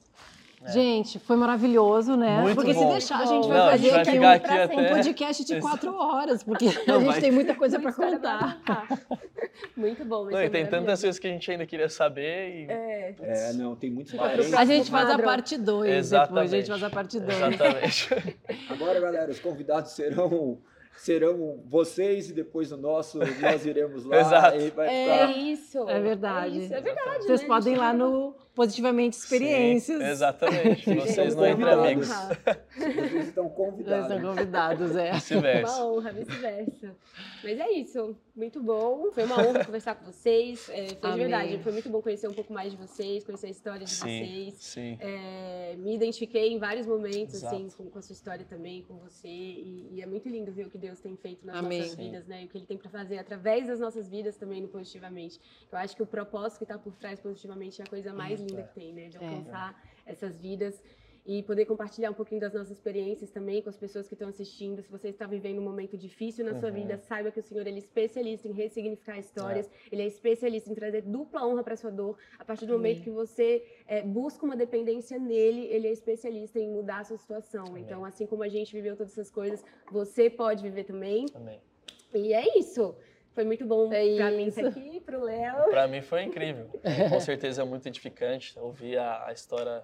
É. Gente, foi maravilhoso, né? Muito porque se bom. deixar, a gente vai Não, fazer gente vai aqui um, aqui um podcast de quatro horas, porque Não, a gente vai- tem muita coisa para história contar. pra contar. Muito bom. Não, e tem tantas coisas que a gente ainda queria saber e... É, É, não, tem muitos Fica parentes. A gente faz a parte 2 depois, a gente faz a parte 2. Exatamente. Agora, galera, os convidados serão serão vocês e depois o nosso nós iremos lá Exato. e vai é ficar isso. É verdade. É, isso, é verdade. Vocês né? podem ir lá no Positivamente Experiências. Sim, exatamente. Vocês Estão não entre convidados. amigos. vocês estão convidados. são convidados, é. Vice-versa. Uma honra, vice-versa. Mas é isso. Muito bom. Foi uma honra conversar com vocês. É, foi de Amém. verdade. Foi muito bom conhecer um pouco mais de vocês, conhecer a história de Sim, vocês. sim. É, me identifiquei em vários momentos, Exato. assim, com, com a sua história também, com você. E, e é muito lindo ver o que Deus tem feito nas Amém. nossas Sim. vidas, né? E o que Ele tem para fazer através das nossas vidas também no Positivamente. Eu acho que o propósito que está por trás Positivamente é a coisa mais linda que tem, né? De É. alcançar essas vidas e poder compartilhar um pouquinho das nossas experiências também com as pessoas que estão assistindo. Se você está vivendo um momento difícil na sua Uhum. vida, saiba que o Senhor ele é especialista em ressignificar histórias, ele é especialista em trazer dupla honra para sua dor. A partir do Amém. momento que você é, busca uma dependência nele, ele é especialista em mudar a sua situação. Amém. Então, assim como a gente viveu todas essas coisas, você pode viver também. Amém. E é isso. Foi muito bom É para mim isso. estar aqui, para o Léo. Para mim foi incrível. Com certeza é muito edificante ouvir a, a história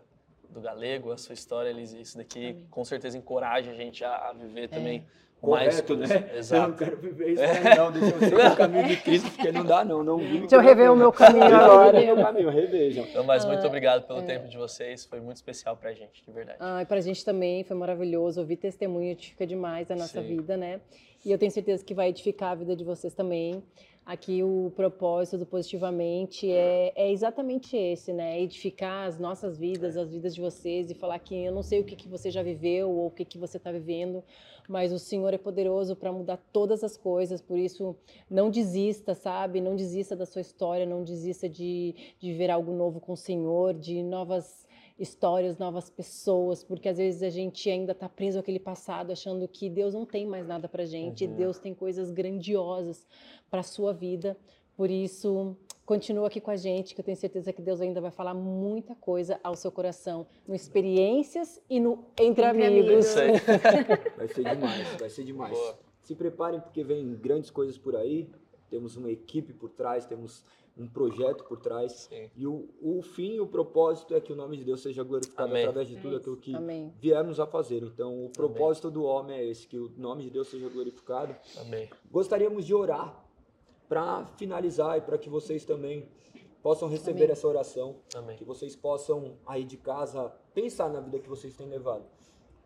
do galego, a sua história, Elise. Isso daqui Amém. com certeza encoraja a gente a, a viver também É. Correto, mais né? coisas. Eu não Exato. quero viver isso aí, não. Deixa eu seguir o caminho de Cristo, porque não dá, não. não vive Deixa eu rever o meu caminho agora. Rever o meu caminho, revejam. Então, mas Ah, muito obrigado é. pelo tempo de vocês. Foi muito especial pra gente, de verdade. Ai, pra gente também foi maravilhoso. Ouvir testemunho edifica demais a nossa Sim. vida, né? E eu tenho certeza que vai edificar a vida de vocês também. Aqui o propósito do Positivamente é, é exatamente esse, né? Edificar as nossas vidas, as vidas de vocês e falar que eu não sei o que, que você já viveu ou o que, que você está vivendo, mas o Senhor é poderoso para mudar todas as coisas, por isso não desista, sabe? Não desista da sua história, não desista de, de ver algo novo com o Senhor, de novas histórias, novas pessoas, porque às vezes a gente ainda está preso àquele passado, achando que Deus não tem mais nada para gente, Uhum. e Deus tem coisas grandiosas para sua vida. Por isso, continua aqui com a gente, que eu tenho certeza que Deus ainda vai falar muita coisa ao seu coração, no experiências e no entre, Entre amigos. Aí. Vai ser demais, vai ser demais. Boa. Se preparem porque vem grandes coisas por aí. Temos uma equipe por trás, temos um projeto por trás. Sim. E o, o fim, o propósito é que o nome de Deus seja glorificado Amém. através de tudo É aquilo que Amém. viemos a fazer. Então, o propósito do homem é esse, que o nome de Deus seja glorificado. Amém. Gostaríamos de orar para finalizar e para que vocês também possam receber Amém. essa oração, Amém. que vocês possam aí de casa pensar na vida que vocês têm levado.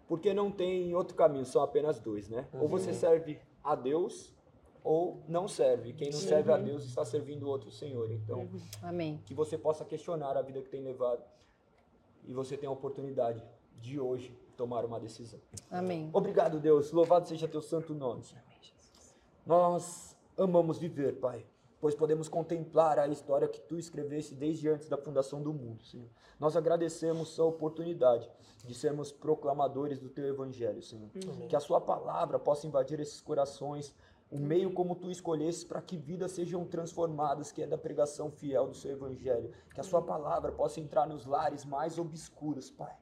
Porque não tem outro caminho, são apenas dois, né? Ou você serve a Deus ou não serve. Quem não serve a Deus está servindo outro Senhor. Então, Amém. que você possa questionar a vida que tem levado e você tem a oportunidade de hoje tomar uma decisão. Amém. Obrigado, Deus. Louvado seja teu santo nome. Nós amamos viver, Pai, pois podemos contemplar a história que tu escreveste desde antes da fundação do mundo, Senhor. Nós agradecemos a oportunidade de sermos proclamadores do teu evangelho, Senhor. Que a sua palavra possa invadir esses corações, o meio como tu escolheste para que vidas sejam transformadas, que é da pregação fiel do seu evangelho. Que a sua palavra possa entrar nos lares mais obscuros, Pai.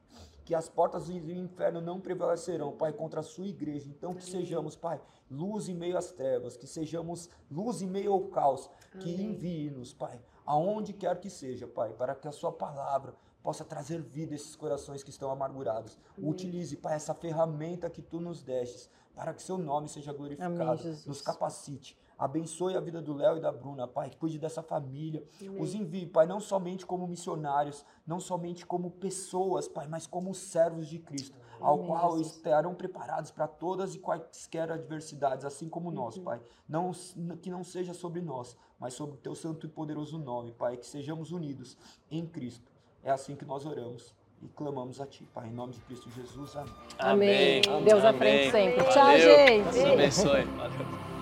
Que as portas do inferno não prevalecerão, Pai, contra a sua igreja. Então que sejamos, Pai, luz em meio às trevas, que sejamos luz em meio ao caos, que envie-nos, Pai, aonde quer que seja, Pai, para que a sua palavra possa trazer vida a esses corações que estão amargurados. Utilize, Pai, essa ferramenta que tu nos destes, para que seu nome seja glorificado. Amém. Nos capacite. Abençoe a vida do Léo e da Bruna, Pai. Cuide dessa família. Os envie, Pai, não somente como missionários, não somente como pessoas, Pai, mas como servos de Cristo, ao Amém, qual Jesus. estarão preparados para todas e quaisquer adversidades, assim como nós, Uhum. Pai. Não, que não seja sobre nós, mas sobre o teu santo e poderoso nome, Pai. Que sejamos unidos em Cristo. É assim que nós oramos e clamamos a Ti, Pai. Em nome de Cristo Jesus. Amém. Amém. Amém. Deus à Amém. frente sempre. Valeu. Tchau, gente. Deus abençoe. Valeu.